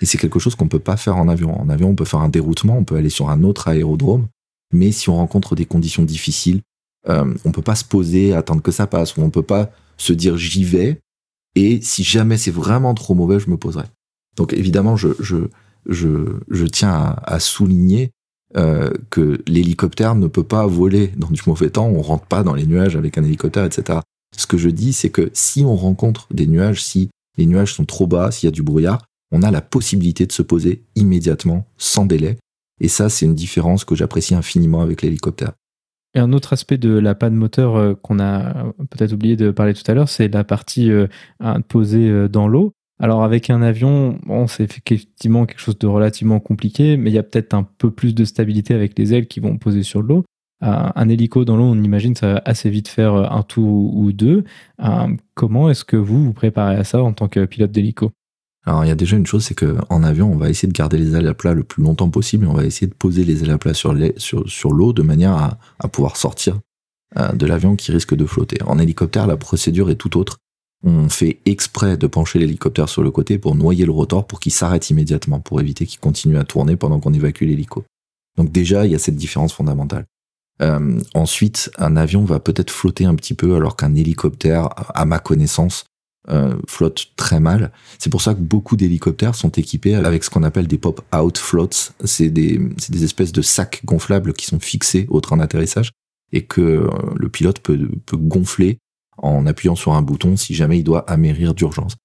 Et c'est quelque chose qu'on peut pas faire en avion. En avion, on peut faire un déroutement, on peut aller sur un autre aérodrome, mais si on rencontre des conditions difficiles, euh, on peut pas se poser, attendre que ça passe, ou on peut pas se dire j'y vais, et si jamais c'est vraiment trop mauvais, je me poserai. Donc évidemment, je, je, je, tiens à, souligner euh, que l'hélicoptère ne peut pas voler dans du mauvais temps, on rentre pas dans les nuages avec un hélicoptère, etc. Ce que je dis, c'est que si on rencontre des nuages, si les nuages sont trop bas, s'il y a du brouillard, on a la possibilité de se poser immédiatement, sans délai. Et ça, c'est une différence que j'apprécie infiniment avec l'hélicoptère. Et un autre aspect de la panne moteur euh, qu'on a peut-être oublié de parler tout à l'heure, c'est la partie euh, posée dans l'eau. Alors avec un avion, bon, c'est effectivement quelque chose de relativement compliqué, mais il y a peut-être un peu plus de stabilité avec les ailes qui vont poser sur l'eau. Euh, un hélico dans l'eau, on imagine, ça va assez vite faire euh, un tour ou deux. Euh, comment est-ce que vous vous préparez à ça en tant que pilote d'hélico? Alors il y a déjà une chose, c'est qu'en avion, on va essayer de garder les ailes à plat le plus longtemps possible et on va essayer de poser les ailes à plat sur l'eau de manière à, à pouvoir sortir de l'avion qui risque de flotter. En hélicoptère, la procédure est tout autre on fait exprès de pencher l'hélicoptère sur le côté pour noyer le rotor pour qu'il s'arrête immédiatement, pour éviter qu'il continue à tourner pendant qu'on évacue l'hélico. Donc déjà, il y a cette différence fondamentale. Euh, ensuite, un avion va peut-être flotter un petit peu alors qu'un hélicoptère, à ma connaissance, euh, flottent très mal. C'est pour ça que beaucoup d'hélicoptères sont équipés avec ce qu'on appelle des pop-out floats. C'est des, des espèces de sacs gonflables qui sont fixés au train d'atterrissage et que euh, le pilote peut, peut gonfler en appuyant sur un bouton si jamais il doit amérir d'urgence.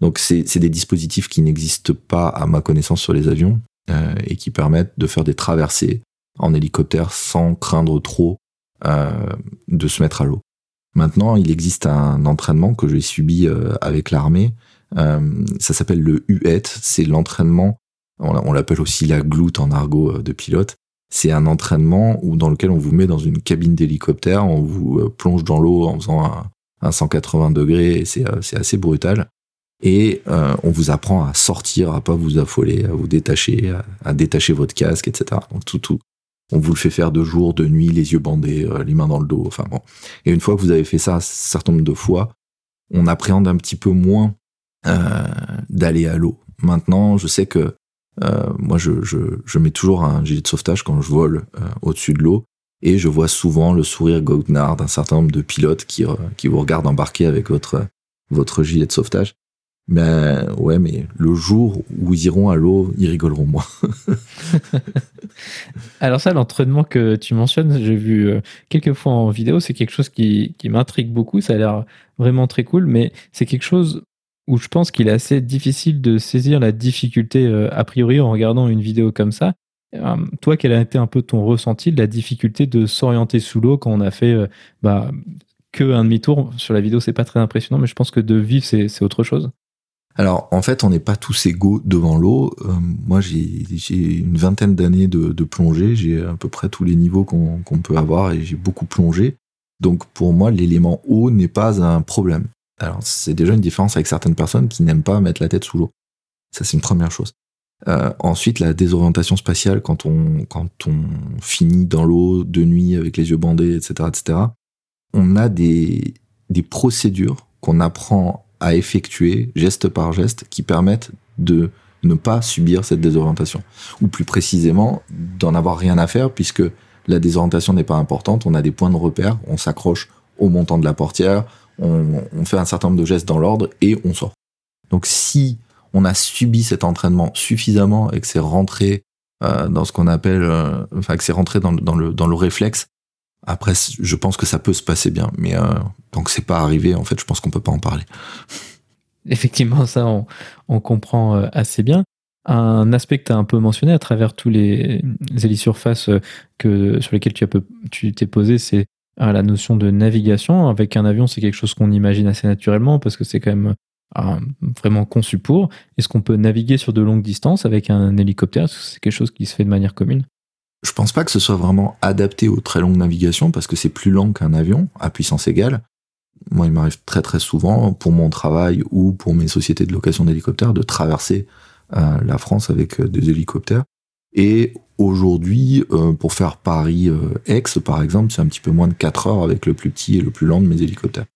Donc c'est des dispositifs qui n'existent pas à ma connaissance sur les avions euh, et qui permettent de faire des traversées en hélicoptère sans craindre trop euh, de se mettre à l'eau. Maintenant, il existe un entraînement que j'ai subi euh, avec l'armée. Ça s'appelle le UET. C'est l'entraînement, on l'appelle aussi la gloute en argot de pilote. C'est un entraînement où dans lequel on vous met dans une cabine d'hélicoptère, on vous plonge dans l'eau en faisant un, un 180 degrés. C'est assez brutal et euh, on vous apprend à sortir, à pas vous affoler, à vous détacher, à, détacher votre casque, etc. Donc tout, tout. On vous le fait faire de jour, de nuit, les yeux bandés, euh, les mains dans le dos, enfin bon. Et une fois que vous avez fait ça un certain nombre de fois, on appréhende un petit peu moins euh, d'aller à l'eau. Maintenant, je sais que moi, je, mets toujours un gilet de sauvetage quand je vole au-dessus de l'eau, et je vois souvent le sourire goguenard d'un certain nombre de pilotes qui, qui vous regardent embarquer avec votre, gilet de sauvetage. Ben ouais, mais le jour où ils iront à l'eau, ils rigoleront moins. Alors ça, l'entraînement que tu mentionnes, j'ai vu euh, quelques fois en vidéo, c'est quelque chose qui, qui m'intrigue beaucoup. Ça a l'air vraiment très cool, mais c'est quelque chose où je pense qu'il est assez difficile de saisir la difficulté euh, a priori en regardant une vidéo comme ça. Euh, toi, quel a été un peu ton ressenti de la difficulté de s'orienter sous l'eau quand on a fait bah, que un demi-tour? Sur la vidéo C'est pas très impressionnant, mais je pense que de vivre, c'est autre chose. Alors en fait, on n'est pas tous égaux devant l'eau. Euh, moi, j'ai une vingtaine d'années de, plongée. J'ai à peu près tous les niveaux qu'on peut avoir et j'ai beaucoup plongé. Donc pour moi, l'élément eau n'est pas un problème. Alors c'est déjà une différence avec certaines personnes qui n'aiment pas mettre la tête sous l'eau. Ça c'est une première chose. Euh, ensuite, la désorientation spatiale quand on quand on finit dans l'eau de nuit avec les yeux bandés, etc., etc. On a des des procédures qu'on apprend à effectuer geste par geste qui permettent de ne pas subir cette désorientation. Ou plus précisément, d'en avoir rien à faire puisque la désorientation n'est pas importante, on a des points de repère, on s'accroche au montant de la portière, on, fait un certain nombre de gestes dans l'ordre et on sort. Donc si on a subi cet entraînement suffisamment et que c'est rentré euh, dans ce qu'on appelle, euh, enfin que c'est rentré dans, dans, le, dans le réflexe, après, je pense que ça peut se passer bien, mais euh, tant que c'est pas arrivé, en fait, je pense qu'on peut pas en parler. Effectivement, ça, on, comprend euh, assez bien. Un aspect que tu as un peu mentionné à travers tous les, les surfaces que, sur lesquels tu, tu t'es posé, c'est euh, la notion de navigation. Avec un avion, c'est quelque chose qu'on imagine assez naturellement parce que c'est quand même vraiment conçu pour. Est-ce qu'on peut naviguer sur de longues distances avec un hélicoptère? C'est quelque chose qui se fait de manière commune? Je pense pas que ce soit vraiment adapté aux très longues navigations parce que c'est plus lent qu'un avion à puissance égale. Moi, il m'arrive très très souvent pour mon travail ou pour mes sociétés de location d'hélicoptères de traverser euh, la France avec euh, des hélicoptères. Et aujourd'hui, euh, pour faire Paris-Aix, par exemple, c'est un petit peu moins de 4 heures avec le plus petit et le plus lent de mes hélicoptères.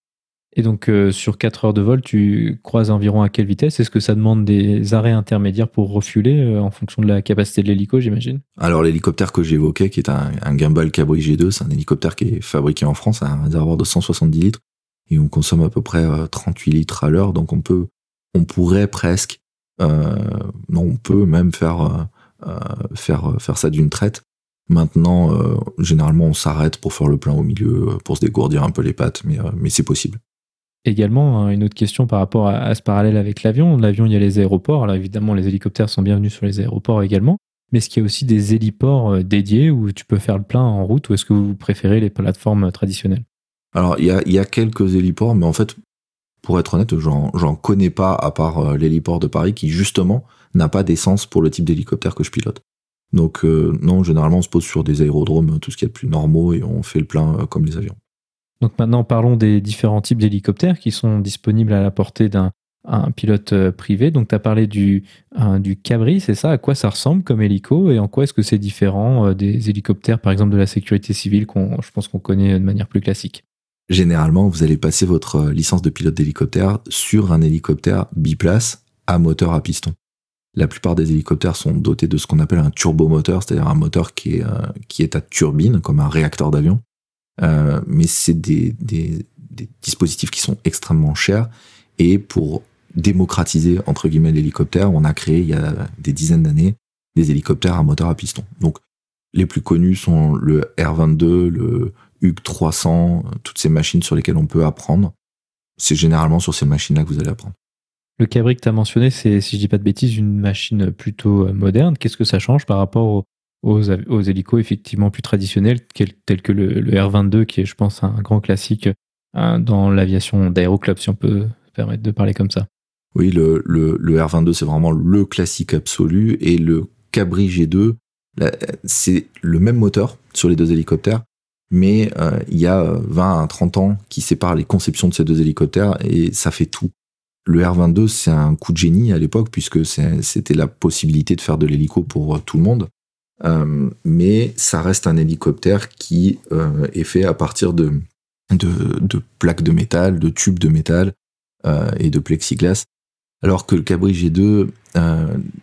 Et donc, euh, sur 4 heures de vol, tu croises environ à quelle vitesse? Est-ce que ça demande des arrêts intermédiaires pour refueler euh, en fonction de la capacité de l'hélico, j'imagine? Alors, l'hélicoptère que j'évoquais, qui est un, un Gimbal Cabri G2, c'est un hélicoptère qui est fabriqué en France, à un réservoir de 170 litres, et on consomme à peu près 38 euh, litres à l'heure, donc on peut, on pourrait presque, non, on peut même faire, faire, faire ça d'une traite. Maintenant, généralement, on s'arrête pour faire le plein au milieu, pour se dégourdir un peu les pattes, mais, mais c'est possible. Également, hein, une autre question par rapport à, ce parallèle avec l'avion. L'avion, il y a les aéroports. Alors évidemment, les hélicoptères sont bienvenus sur les aéroports également. Mais est-ce qu'il y a aussi des héliports euh, dédiés où tu peux faire le plein en route ou est-ce que vous préférez les plateformes traditionnelles? Alors, il y a, quelques héliports, mais en fait, pour être honnête, j'en connais pas à part euh, l'héliport de Paris qui, justement, n'a pas d'essence pour le type d'hélicoptère que je pilote. Donc, euh, non, généralement, on se pose sur des aérodromes, tout ce qui est plus normaux, et on fait le plein comme les avions. Donc maintenant, parlons des différents types d'hélicoptères qui sont disponibles à la portée d'un pilote euh, privé. Donc tu as parlé du, du Cabri, c'est ça? À quoi ça ressemble comme hélico? Et en quoi est-ce que c'est différent euh, des hélicoptères, par exemple, de la sécurité civile qu'on, je pense qu'on connaît de manière plus classique? Généralement, vous allez passer votre euh, licence de pilote d'hélicoptère sur un hélicoptère biplace à moteur à piston. La plupart des hélicoptères sont dotés de ce qu'on appelle un turbomoteur, c'est-à-dire un moteur qui est, qui est à turbine, comme un réacteur d'avion. Euh, mais c'est des, des, des, dispositifs qui sont extrêmement chers Et pour démocratiser entre guillemets l'hélicoptère, on a créé il y a des dizaines d'années des hélicoptères à moteur à piston. Donc les plus connus sont le R22, le HUG 300, toutes ces machines sur lesquelles on peut apprendre. C'est généralement sur ces machines-là que vous allez apprendre. Le cabri que tu as mentionné, c'est, si je dis pas de bêtises, une machine plutôt euh, moderne. Qu'est-ce que ça change par rapport aux, hélicos effectivement plus traditionnels, tels que le, R22, qui est, je pense, un grand classique euh, dans l'aviation d'aéroclub, si on peut permettre de parler comme ça? Oui, le R22, c'est vraiment le classique absolu. Et le Cabri G2, c'est le même moteur sur les deux hélicoptères, mais euh, il y a 20 à 30 ans qui séparent les conceptions de ces deux hélicoptères et ça fait tout. Le R22, c'est un coup de génie à l'époque, puisque c'était la possibilité de faire de l'hélico pour euh, tout le monde. Euh, mais ça reste un hélicoptère qui euh, est fait à partir de, plaques de métal, de tubes de métal et de plexiglas. Alors que le Cabri G2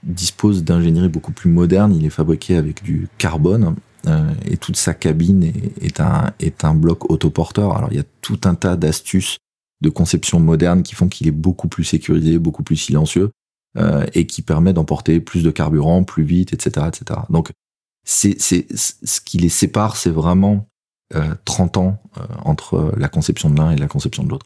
dispose d'ingénierie beaucoup plus moderne, il est fabriqué avec du carbone et toute sa cabine est un bloc autoporteur. Alors il y a tout un tas d'astuces de conception moderne qui font qu'il est beaucoup plus sécurisé, beaucoup plus silencieux euh, et qui permet d'emporter plus de carburant, plus vite, etc., etc. Donc ce qui les sépare, c'est vraiment euh, 30 ans euh, entre la conception de l'un et la conception de l'autre.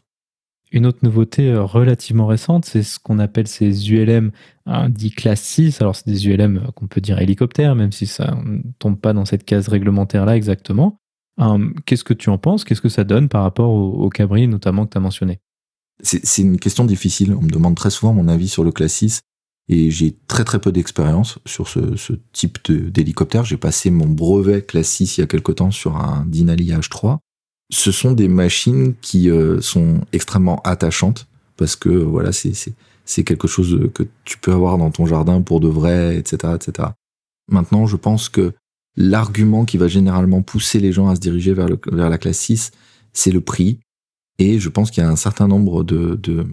Une autre nouveauté euh, relativement récente, c'est ce qu'on appelle ces ULM hein, dits classe 6. Alors, c'est des ULM qu'on peut dire hélicoptères, même si ça ne tombe pas dans cette case réglementaire-là exactement. Hum, qu'est-ce que tu en penses? Qu'est-ce que ça donne par rapport au, cabri, notamment, que tu as mentionné? C'est une question difficile. On me demande très souvent mon avis sur le Classis. Et j'ai très très peu d'expérience sur ce, type d'hélicoptère. J'ai passé mon brevet Classis il y a quelque temps sur un Dinali H3. Ce sont des machines qui euh, sont extrêmement attachantes parce que voilà, c'est quelque chose que tu peux avoir dans ton jardin pour de vrai, etc., etc. Maintenant, je pense que l'argument qui va généralement pousser les gens à se diriger vers, le, vers la classe 6, c'est le prix. Et je pense qu'il y a un certain nombre de, de,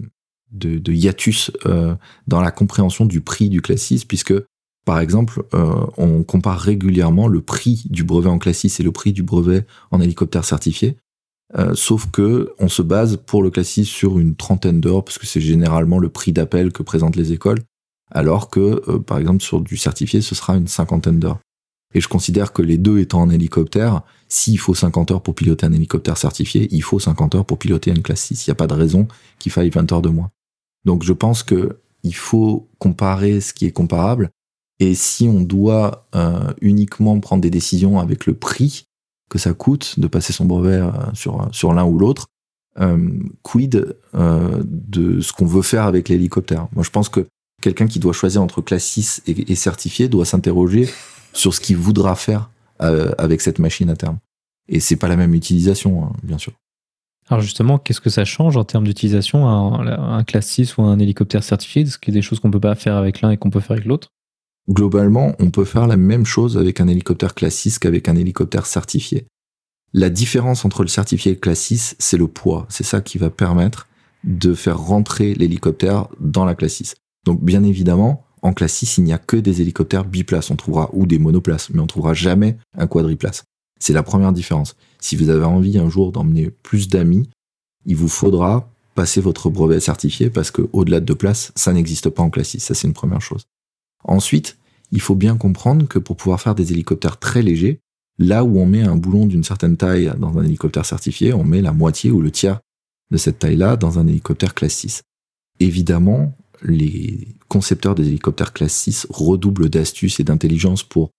de, hiatus euh, dans la compréhension du prix du classe 6, puisque, par exemple, euh, on compare régulièrement le prix du brevet en classe 6 et le prix du brevet en hélicoptère certifié. Euh, sauf que on se base pour le classe 6 sur une trentaine d'heures, parce que c'est généralement le prix d'appel que présentent les écoles, alors que, par exemple, sur du certifié, ce sera une cinquantaine d'heures. Et je considère que les deux étant en hélicoptère, s'il faut 50 heures pour piloter un hélicoptère certifié, il faut 50 heures pour piloter une classe 6. Il n'y a pas de raison qu'il faille 20 heures de moins. Donc je pense que il faut comparer ce qui est comparable. Et si on doit euh, uniquement prendre des décisions avec le prix que ça coûte de passer son brevet euh, sur, sur l'un ou l'autre, euh, quid de ce qu'on veut faire avec l'hélicoptère? Moi je pense que quelqu'un qui doit choisir entre classe 6 et, et certifié doit s'interroger sur ce qu'il voudra faire euh, avec cette machine à terme. Et c'est pas la même utilisation, hein, bien sûr. Alors justement, qu'est-ce que ça change en termes d'utilisation un, un classe 6 ou un hélicoptère certifié? Est-ce qu'il y a des choses qu'on peut pas faire avec l'un et qu'on peut faire avec l'autre? Globalement, on peut faire la même chose avec un hélicoptère classe 6 qu'avec un hélicoptère certifié. La différence entre le certifié et le classe 6, c'est le poids. C'est ça qui va permettre de faire rentrer l'hélicoptère dans la classe 6. Donc bien évidemment, en classe 6, il n'y a que des hélicoptères biplaces. On trouvera ou des monoplaces, mais on trouvera jamais un quadriplace. C'est la première différence. Si vous avez envie un jour d'emmener plus d'amis, il vous faudra passer votre brevet certifié parce que au-delà de deux places, ça n'existe pas en classe 6. Ça, c'est une première chose. Ensuite, il faut bien comprendre que pour pouvoir faire des hélicoptères très légers, là où on met un boulon d'une certaine taille dans un hélicoptère certifié, on met la moitié ou le tiers de cette taille-là dans un hélicoptère classe 6. Évidemment, les concepteurs des hélicoptères classe 6 redoublent d'astuces et d'intelligence pour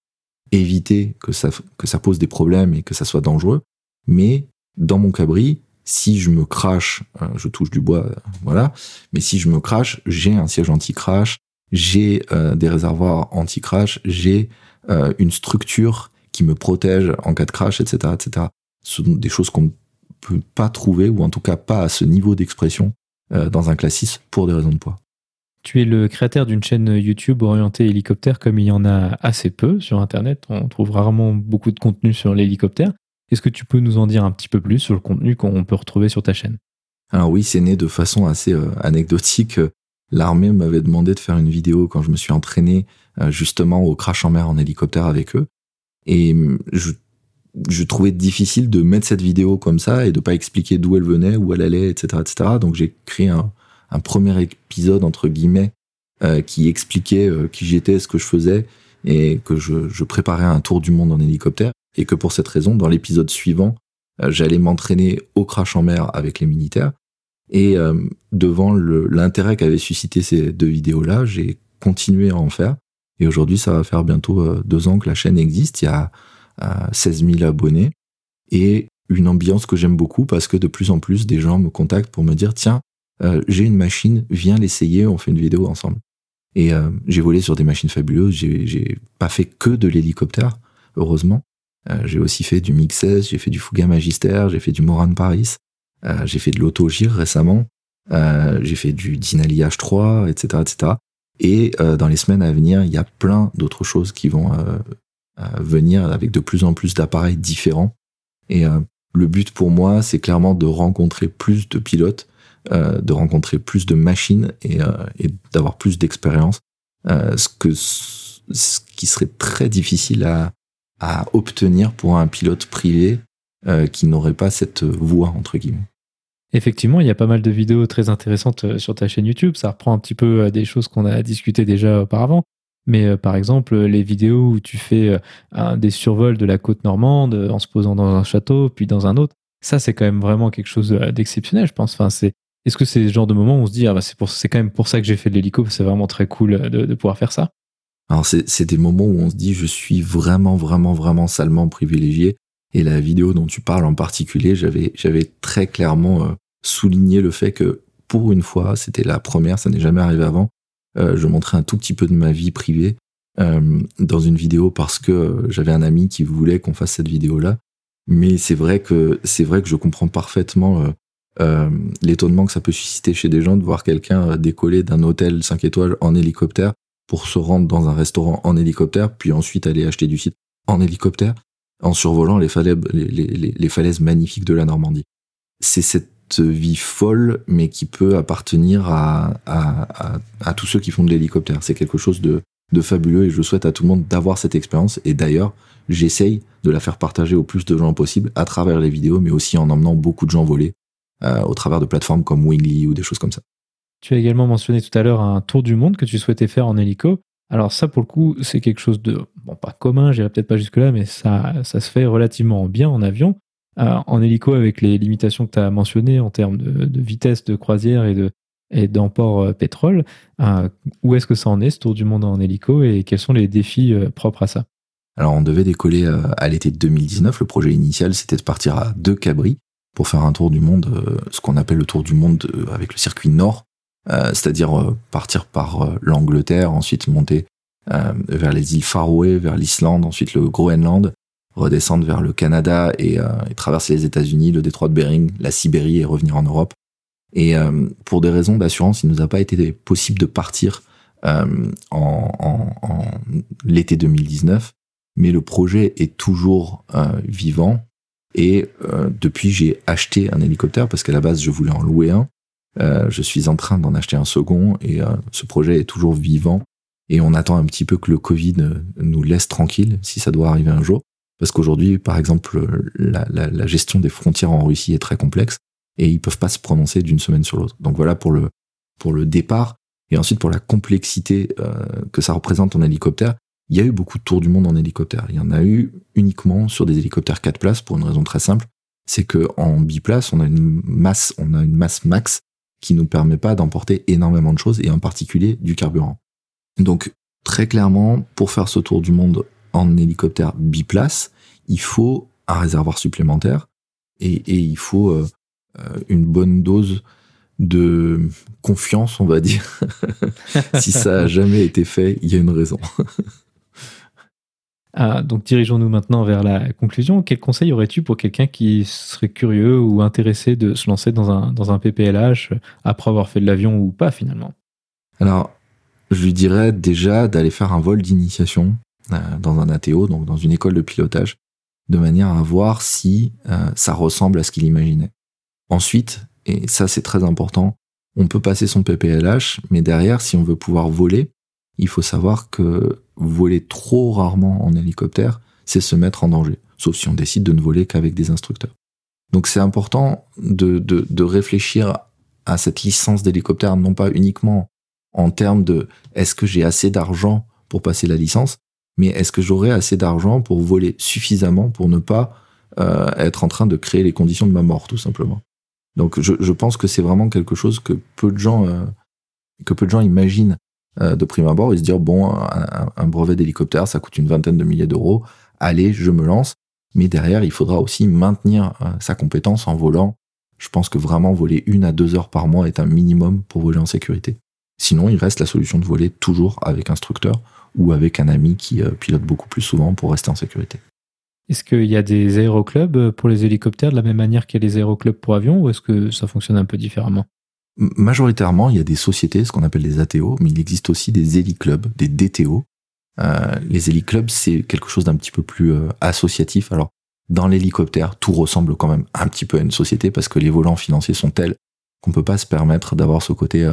éviter que ça, que ça pose des problèmes et que ça soit dangereux. Mais dans mon cabri, si je me crache, euh, je touche du bois, euh, voilà, mais si je me crache, j'ai un siège anti-crash, j'ai euh, des réservoirs anti-crash, j'ai une structure qui me protège en cas de crash, etc., etc. Ce sont des choses qu'on ne peut pas trouver, ou en tout cas pas à ce niveau d'expression dans un classe 6 pour des raisons de poids. Tu es le créateur d'une chaîne YouTube orientée hélicoptère, comme il y en a assez peu sur Internet. On trouve rarement beaucoup de contenu sur l'hélicoptère. Est-ce que tu peux nous en dire un petit peu plus sur le contenu qu'on peut retrouver sur ta chaîne? Alors oui, c'est né de façon assez euh, anecdotique. L'armée m'avait demandé de faire une vidéo quand je me suis entraîné euh, justement au crash en mer en hélicoptère avec eux. Et hum, je, je trouvais difficile de mettre cette vidéo comme ça et de pas expliquer d'où elle venait, où elle allait, etc., etc. Donc j'ai créé un, un premier épisode entre guillemets qui expliquait qui j'étais, ce que je faisais et que je, je, préparais un tour du monde en hélicoptère et que pour cette raison, dans l'épisode suivant, j'allais m'entraîner au crash en mer avec les militaires et devant l'intérêt qu'avaient suscité ces deux vidéos-là, j'ai continué à en faire et aujourd'hui, ça va faire bientôt deux ans que la chaîne existe. Il y a 16 000 abonnés et une ambiance que j'aime beaucoup parce que de plus en plus des gens me contactent pour me dire tiens euh, j'ai une machine viens l'essayer on fait une vidéo ensemble. Et euh, j'ai volé sur des machines fabuleuses j'ai pas fait que de l'hélicoptère heureusement. Euh, j'ai aussi fait du 16 j'ai fait du Fuga Magister j'ai fait du Moran Paris j'ai fait de l'Autogir récemment j'ai fait du Dinali H3 etc etc et dans les semaines à venir il y a plein d'autres choses qui vont venir avec de plus en plus d'appareils différents. Et le but pour moi, c'est clairement de rencontrer plus de pilotes, de rencontrer plus de machines et, euh, d'avoir plus d'expérience. Euh, ce, que, ce qui serait très difficile à, à obtenir pour un pilote privé qui n'aurait pas cette voix, entre guillemets. Effectivement, il y a pas mal de vidéos très intéressantes sur ta chaîne YouTube. Ça reprend un petit peu des choses qu'on a discutées déjà auparavant. Mais euh, par exemple, les vidéos où tu fais euh, des survols de la côte normande euh, en se posant dans un château, puis dans un autre, ça c'est quand même vraiment quelque chose d'exceptionnel, je pense. Enfin, c'est est-ce que c'est le genre de moment où on se dit ah bah c'est pour c'est quand même pour ça que j'ai fait de l'hélico, c'est vraiment très cool de, pouvoir faire ça? Alors c'est des moments où on se dit je suis vraiment vraiment vraiment salement privilégié et la vidéo dont tu parles en particulier, j'avais très clairement souligné le fait que pour une fois, c'était la première, ça n'est jamais arrivé avant, euh, je montrais un tout petit peu de ma vie privée euh, dans une vidéo parce que euh, j'avais un ami qui voulait qu'on fasse cette vidéo-là. Mais c'est vrai c'est vrai que je comprends parfaitement l'étonnement que ça peut susciter chez des gens de voir quelqu'un décoller d'un hôtel 5 étoiles en hélicoptère pour se rendre dans un restaurant en hélicoptère, puis ensuite aller acheter du site en hélicoptère en survolant les falaises, magnifiques de la Normandie. C'est cette vie folle, mais qui peut appartenir à, tous ceux qui font de l'hélicoptère. C'est quelque chose de, de fabuleux et je souhaite à tout le monde d'avoir cette expérience. Et d'ailleurs, j'essaye de la faire partager au plus de gens possible à travers les vidéos, mais aussi en emmenant beaucoup de gens voler euh, au travers de plateformes comme Wingly ou des choses comme ça. Tu as également mentionné tout à l'heure un tour du monde que tu souhaitais faire en hélico. Alors ça, pour le coup, c'est quelque chose de, bon, pas commun, j'irai peut-être pas jusque-là, mais ça, ça se fait relativement bien en avion. Euh, en hélico avec les limitations que tu as mentionnées en termes de, vitesse de croisière et de et d'emport euh, pétrole. Euh, où est-ce que ça en est, ce tour du monde en hélico, et quels sont les défis propres à ça? Alors, on devait décoller à l'été 2019. Le projet initial, c'était de partir à deux cabris pour faire un tour du monde, ce qu'on appelle le tour du monde avec le circuit nord, c'est-à-dire partir par l'Angleterre, ensuite monter vers les îles Faroé, vers l'Islande, ensuite le Groenland, redescendre vers le Canada et, euh, traverser les États-Unis, le détroit de Bering, la Sibérie et revenir en Europe. Et euh, pour des raisons d'assurance, il nous a pas été possible de partir euh, en, en, l'été 2019, mais le projet est toujours vivant. Et depuis, j'ai acheté un hélicoptère parce qu'à la base, je voulais en louer un. je suis en train d'en acheter un second et ce projet est toujours vivant. Et on attend un petit peu que le Covid nous laisse tranquille si ça doit arriver un jour. Parce qu'aujourd'hui, par exemple, la, gestion des frontières en Russie est très complexe et ils peuvent pas se prononcer d'une semaine sur l'autre. Donc voilà pour le, pour le départ. Et ensuite, pour la complexité euh, que ça représente en hélicoptère, il y a eu beaucoup de tours du monde en hélicoptère. Il y en a eu uniquement sur des hélicoptères 4 places pour une raison très simple. C'est que en biplace, on a une masse, on a une masse max qui nous permet pas d'emporter énormément de choses et en particulier du carburant. Donc, très clairement, pour faire ce tour du monde en hélicoptère biplace, il faut un réservoir supplémentaire et, il faut euh, euh, une bonne dose de confiance, on va dire. si ça a jamais été fait, il y a une raison. Ah, donc dirigeons-nous maintenant vers la conclusion. Quel conseil aurais-tu pour quelqu'un qui serait curieux ou intéressé de se lancer dans un, dans PPLH après avoir fait de l'avion ou pas finalement? Alors, je lui dirais déjà d'aller faire un vol d'initiation euh, dans un ATO, donc dans une école de pilotage, de manière à voir si euh, ça ressemble à ce qu'il imaginait. Ensuite, et ça c'est très important, on peut passer son PPLH, mais derrière, si on veut pouvoir voler, il faut savoir que voler trop rarement en hélicoptère, c'est se mettre en danger, sauf si on décide de ne voler qu'avec des instructeurs. Donc c'est important de, réfléchir à cette licence d'hélicoptère, non pas uniquement en termes de est-ce que j'ai assez d'argent pour passer la licence, mais est-ce que j'aurai assez d'argent pour voler suffisamment pour ne pas euh, être en train de créer les conditions de ma mort, tout simplement. Donc je, pense que c'est vraiment quelque chose que peu de gens euh, que peu de gens imaginent de prime abord et se dire bon un, brevet d'hélicoptère ça coûte une vingtaine de milliers d'euros, allez je me lance, mais derrière il faudra aussi maintenir sa compétence en volant. Je pense que vraiment voler une à deux heures par mois est un minimum pour voler en sécurité. Sinon, il reste la solution de voler toujours avec instructeur ou avec un ami qui pilote beaucoup plus souvent pour rester en sécurité. Est-ce qu'il y a des aéroclubs euh, pour les hélicoptères de la même manière qu'il y a les aéroclubs pour avions ou est-ce que ça fonctionne un peu différemment? Majoritairement, il y a des sociétés, ce qu'on appelle des ATO, mais il existe aussi des héliclubs, des DTO. Euh, les héliclubs, c'est quelque chose d'un petit peu plus euh, associatif. Alors, dans l'hélicoptère, tout ressemble quand même un petit peu à une société parce que les volants financiers sont tels qu'on peut pas se permettre d'avoir ce côté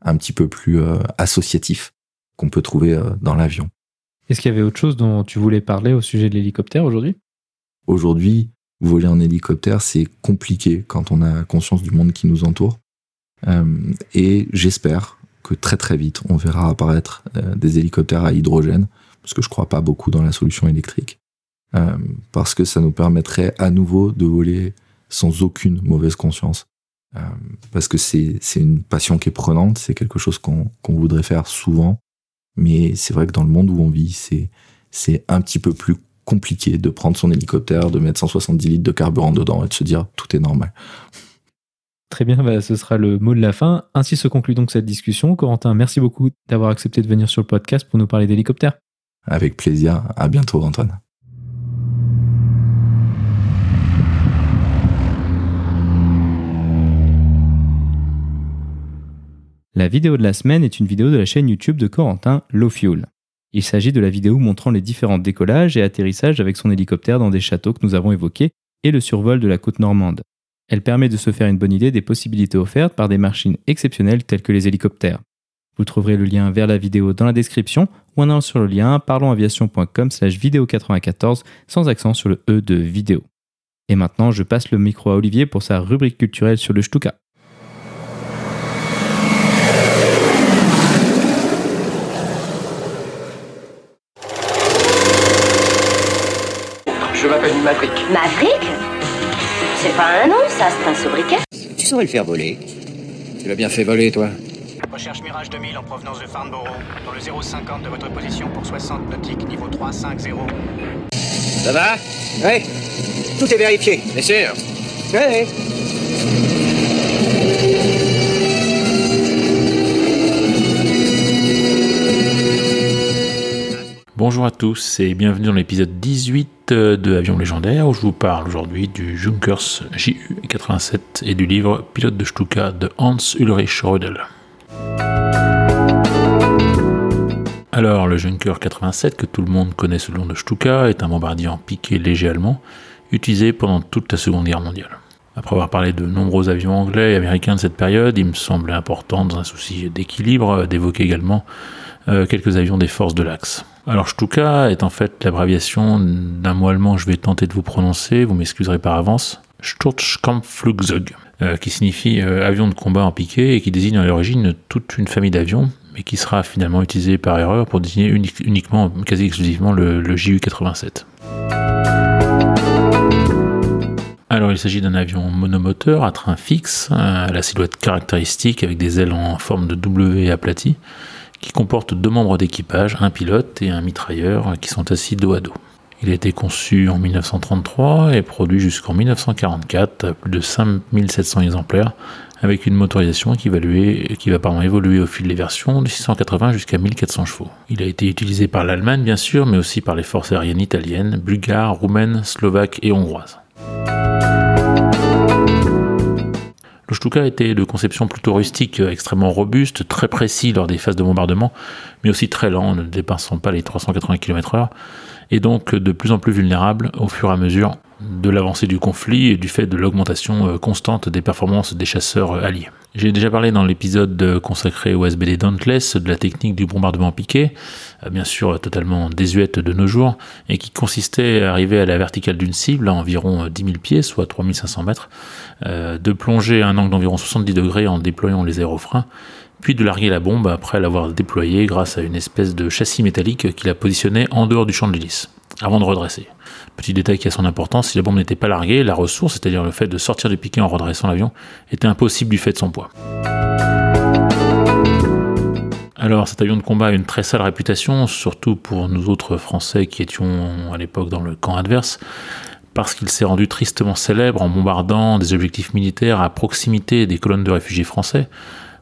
un petit peu plus associatif qu'on peut trouver dans l'avion. Est-ce qu'il y avait autre chose dont tu voulais parler au sujet de l'hélicoptère aujourd'hui? Aujourd'hui, voler en hélicoptère, c'est compliqué quand on a conscience du monde qui nous entoure. Euh, et j'espère que très très vite, on verra apparaître euh, des hélicoptères à hydrogène, parce que je crois pas beaucoup dans la solution électrique, euh, parce que ça nous permettrait à nouveau de voler sans aucune mauvaise conscience. parce que c'est une passion qui est prenante, c'est quelque chose qu'on voudrait faire souvent, mais c'est vrai que dans le monde où on vit, c'est c'est un petit peu plus compliqué de prendre son hélicoptère, de mettre 170 litres de carburant dedans et de se dire tout est normal. Très bien, bah, ce sera le mot de la fin. Ainsi se conclut donc cette discussion. Corentin, merci beaucoup d'avoir accepté de venir sur le podcast pour nous parler d'hélicoptère. Avec plaisir. À bientôt, Antoine. La vidéo de la semaine est une vidéo de la chaîne YouTube de Corentin, Low Fuel. Il s'agit de la vidéo montrant les différents décollages et atterrissages avec son hélicoptère dans des châteaux que nous avons évoqués et le survol de la côte normande. Elle permet de se faire une bonne idée des possibilités offertes par des machines exceptionnelles telles que les hélicoptères. Vous trouverez le lien vers la vidéo dans la description ou en allant sur le lien parlonsaviation.com slash vidéo 94 sans accent sur le E de vidéo. Et maintenant, je passe le micro à Olivier pour sa rubrique culturelle sur le Stuka. Je m'appelle Maverick. Maverick? C'est pas un nom, ça, c'est un sobriquet. Tu saurais le faire voler. Tu l'as bien fait voler, toi. Recherche Mirage 2000 en provenance de Farnborough, dans le 050 de votre position pour 60 nautiques, niveau 350. Ça va? Oui. Tout est vérifié. Bien sûr. Oui. Bonjour à tous et bienvenue dans l'épisode 18 de Avion légendaire où je vous parle aujourd'hui du Junkers JU-87 et du livre Pilote de Stuka de Hans Ulrich Rödel. Alors, le Junker 87, que tout le monde connaît sous le nom de Stuka, est un bombardier en piqué léger allemand utilisé pendant toute la Seconde Guerre mondiale. Après avoir parlé de nombreux avions anglais et américains de cette période, il me semblait important, dans un souci d'équilibre, d'évoquer également euh, quelques avions des forces de l'Axe. Alors Stuka est en fait l'abréviation d'un mot allemand, je vais tenter de vous prononcer, vous m'excuserez par avance, Sturzkampfflugzeug, euh, qui signifie euh, avion de combat en piqué et qui désigne à l'origine toute une famille d'avions, mais qui sera finalement utilisé par erreur pour désigner uniquement, quasi exclusivement le, le JU-87. Alors il s'agit d'un avion monomoteur à train fixe, à la silhouette caractéristique avec des ailes en forme de W aplati, qui comporte deux membres d'équipage, un pilote et un mitrailleur qui sont assis dos à dos. Il a été conçu en 1933 et produit jusqu'en 1944 à plus de 5700 exemplaires avec une motorisation qui va, évoluer au fil des versions de 680 jusqu'à 1400 chevaux. Il a été utilisé par l'Allemagne bien sûr, mais aussi par les forces aériennes italiennes, bulgares, roumaines, slovaques et hongroises. Le Stuka était de conception plutôt rustique, extrêmement robuste, très précis lors des phases de bombardement, mais aussi très lent, ne dépassant pas les 380 km/h, et donc de plus en plus vulnérable au fur et à mesure de l'avancée du conflit et du fait de l'augmentation euh, constante des performances des chasseurs alliés. J'ai déjà parlé dans l'épisode consacré au SBD Dauntless de la technique du bombardement piqué, euh, bien sûr totalement désuète de nos jours, et qui consistait à arriver à la verticale d'une cible à environ 10 000 pieds, soit 3500 mètres, euh, de plonger à un angle d'environ 70 degrés en déployant les aérofreins, de larguer la bombe après l'avoir déployée grâce à une espèce de châssis métallique qui la positionnait en dehors du champ de l'hélice, avant de redresser. Petit détail qui a son importance, si la bombe n'était pas larguée, la ressource, c'est-à-dire le fait de sortir du piquet en redressant l'avion, était impossible du fait de son poids. Alors cet avion de combat a une très sale réputation, surtout pour nous autres Français qui étions à l'époque dans le camp adverse, parce qu'il s'est rendu tristement célèbre en bombardant des objectifs militaires à proximité des colonnes de réfugiés français,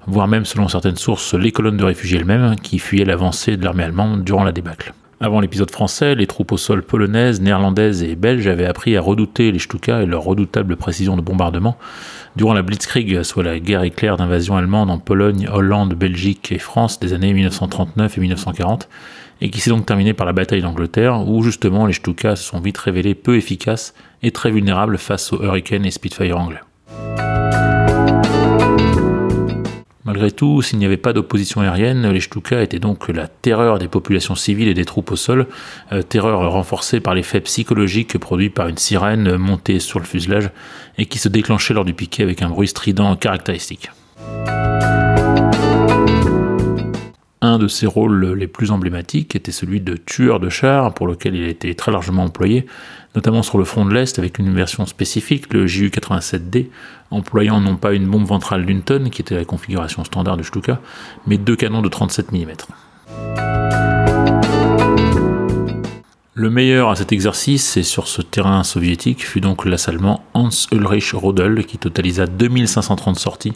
voire même selon certaines sources les colonnes de réfugiés elles-mêmes qui fuyaient l'avancée de l'armée allemande durant la débâcle. Avant l'épisode français, les troupes au sol polonaises, néerlandaises et belges avaient appris à redouter les Stuka et leur redoutable précision de bombardement durant la Blitzkrieg, soit la guerre éclair d'invasion allemande en Pologne, Hollande, Belgique et France des années 1939 et 1940, et qui s'est donc terminée par la bataille d'Angleterre, où justement les Stuka se sont vite révélés peu efficaces et très vulnérables face aux Hurricane et Spitfire anglais. Malgré tout, s'il n'y avait pas d'opposition aérienne, les Stuka étaient donc la terreur des populations civiles et des troupes au sol, euh, terreur renforcée par l'effet psychologique produit par une sirène montée sur le fuselage et qui se déclenchait lors du piquet avec un bruit strident caractéristique. Un de ses rôles les plus emblématiques était celui de tueur de chars, pour lequel il a été très largement employé, notamment sur le front de l'Est avec une version spécifique, le JU-87D, employant non pas une bombe ventrale d'une tonne, qui était la configuration standard du Stuka, mais deux canons de 37 mm. Le meilleur à cet exercice et sur ce terrain soviétique fut donc l'assaillement Hans Ulrich Rodel qui totalisa 2530 sorties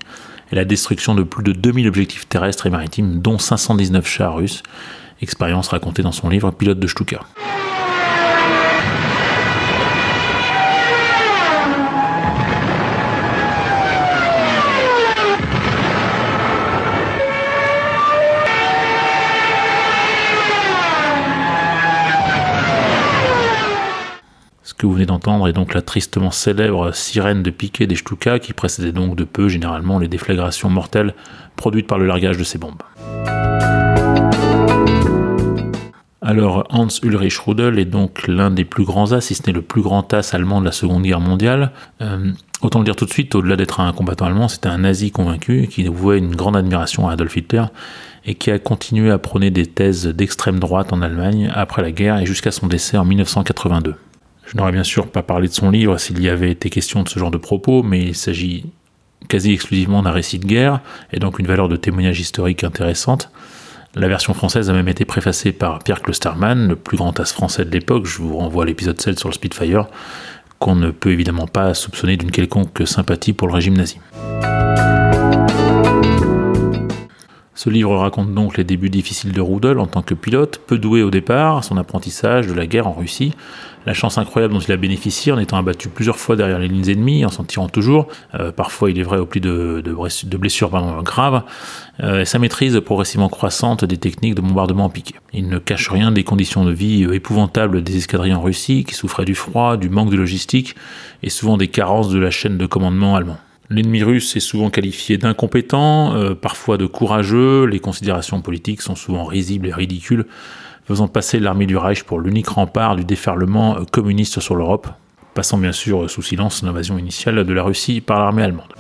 et la destruction de plus de 2000 objectifs terrestres et maritimes, dont 519 chars russes. Expérience racontée dans son livre Pilote de Stuka. Que vous venez d'entendre est donc la tristement célèbre sirène de piquet des Stuka qui précédait donc de peu généralement les déflagrations mortelles produites par le largage de ces bombes. Alors Hans Ulrich Rudel est donc l'un des plus grands as, si ce n'est le plus grand as allemand de la Seconde Guerre mondiale. Euh, autant le dire tout de suite, au-delà d'être un combattant allemand, c'était un nazi convaincu qui vouait une grande admiration à Adolf Hitler et qui a continué à prôner des thèses d'extrême droite en Allemagne après la guerre et jusqu'à son décès en 1982. Je n'aurais bien sûr pas parlé de son livre s'il y avait été question de ce genre de propos, mais il s'agit quasi exclusivement d'un récit de guerre, et donc une valeur de témoignage historique intéressante. La version française a même été préfacée par Pierre Klostermann, le plus grand as français de l'époque, je vous renvoie à l'épisode 7 sur le Spitfire, qu'on ne peut évidemment pas soupçonner d'une quelconque sympathie pour le régime nazi. Ce livre raconte donc les débuts difficiles de Rudel en tant que pilote, peu doué au départ, son apprentissage de la guerre en Russie, la chance incroyable dont il a bénéficié en étant abattu plusieurs fois derrière les lignes ennemies, en s'en tirant toujours, euh, parfois il est vrai au plus de, blessures graves, euh, et sa maîtrise progressivement croissante des techniques de bombardement en piqué. Il ne cache rien des conditions de vie euh, épouvantables des escadrilles en Russie, qui souffraient du froid, du manque de logistique, et souvent des carences de la chaîne de commandement allemand. L'ennemi russe est souvent qualifié d'incompétent, parfois de courageux, les considérations politiques sont souvent risibles et ridicules, faisant passer l'armée du Reich pour l'unique rempart du déferlement communiste sur l'Europe, passant bien sûr sous silence l'invasion initiale de la Russie par l'armée allemande.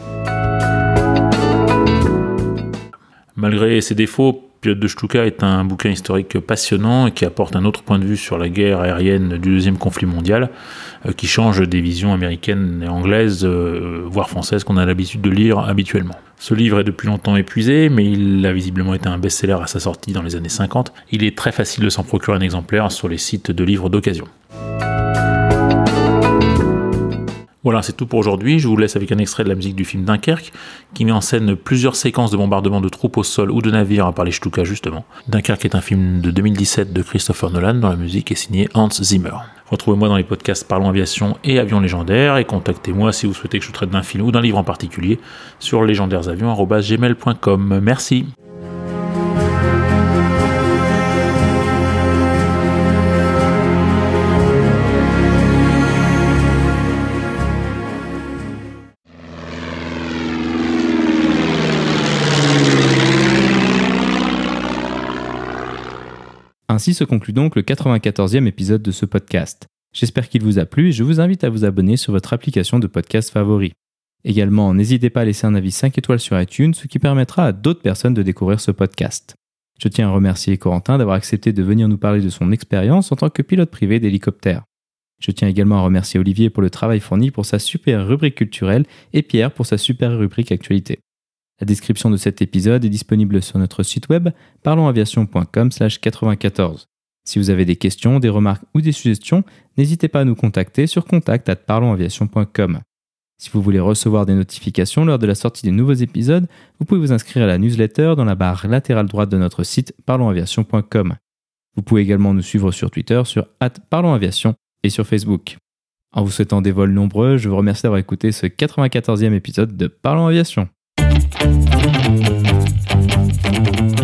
Malgré ses défauts, Pilote de Stuka est un bouquin historique passionnant qui apporte un autre point de vue sur la guerre aérienne du deuxième conflit mondial, euh, qui change des visions américaines et anglaises, euh, voire françaises, qu'on a l'habitude de lire habituellement. Ce livre est depuis longtemps épuisé, mais il a visiblement été un best-seller à sa sortie dans les années 50. Il est très facile de s'en procurer un exemplaire sur les sites de livres d'occasion. Voilà, c'est tout pour aujourd'hui. Je vous laisse avec un extrait de la musique du film Dunkerque, qui met en scène plusieurs séquences de bombardement de troupes au sol ou de navires par les Stuka justement. Dunkerque est un film de 2017 de Christopher Nolan, dont la musique est signée Hans Zimmer. Retrouvez-moi dans les podcasts Parlons Aviation et Avions Légendaires et contactez-moi si vous souhaitez que je traite d'un film ou d'un livre en particulier sur légendairesavions.gmail.com. Merci. Ainsi se conclut donc le 94e épisode de ce podcast. J'espère qu'il vous a plu et je vous invite à vous abonner sur votre application de podcast favori. Également, n'hésitez pas à laisser un avis 5 étoiles sur iTunes, ce qui permettra à d'autres personnes de découvrir ce podcast. Je tiens à remercier Corentin d'avoir accepté de venir nous parler de son expérience en tant que pilote privé d'hélicoptère. Je tiens également à remercier Olivier pour le travail fourni pour sa super rubrique culturelle et Pierre pour sa super rubrique actualité. La description de cet épisode est disponible sur notre site web parlonsaviation.com/94. Si vous avez des questions, des remarques ou des suggestions, n'hésitez pas à nous contacter sur contact@parlonsaviation.com. Si vous voulez recevoir des notifications lors de la sortie des nouveaux épisodes, vous pouvez vous inscrire à la newsletter dans la barre latérale droite de notre site parlonsaviation.com. Vous pouvez également nous suivre sur Twitter sur @parlonsaviation et sur Facebook. En vous souhaitant des vols nombreux, je vous remercie d'avoir écouté ce 94e épisode de Parlons Aviation. Thank you.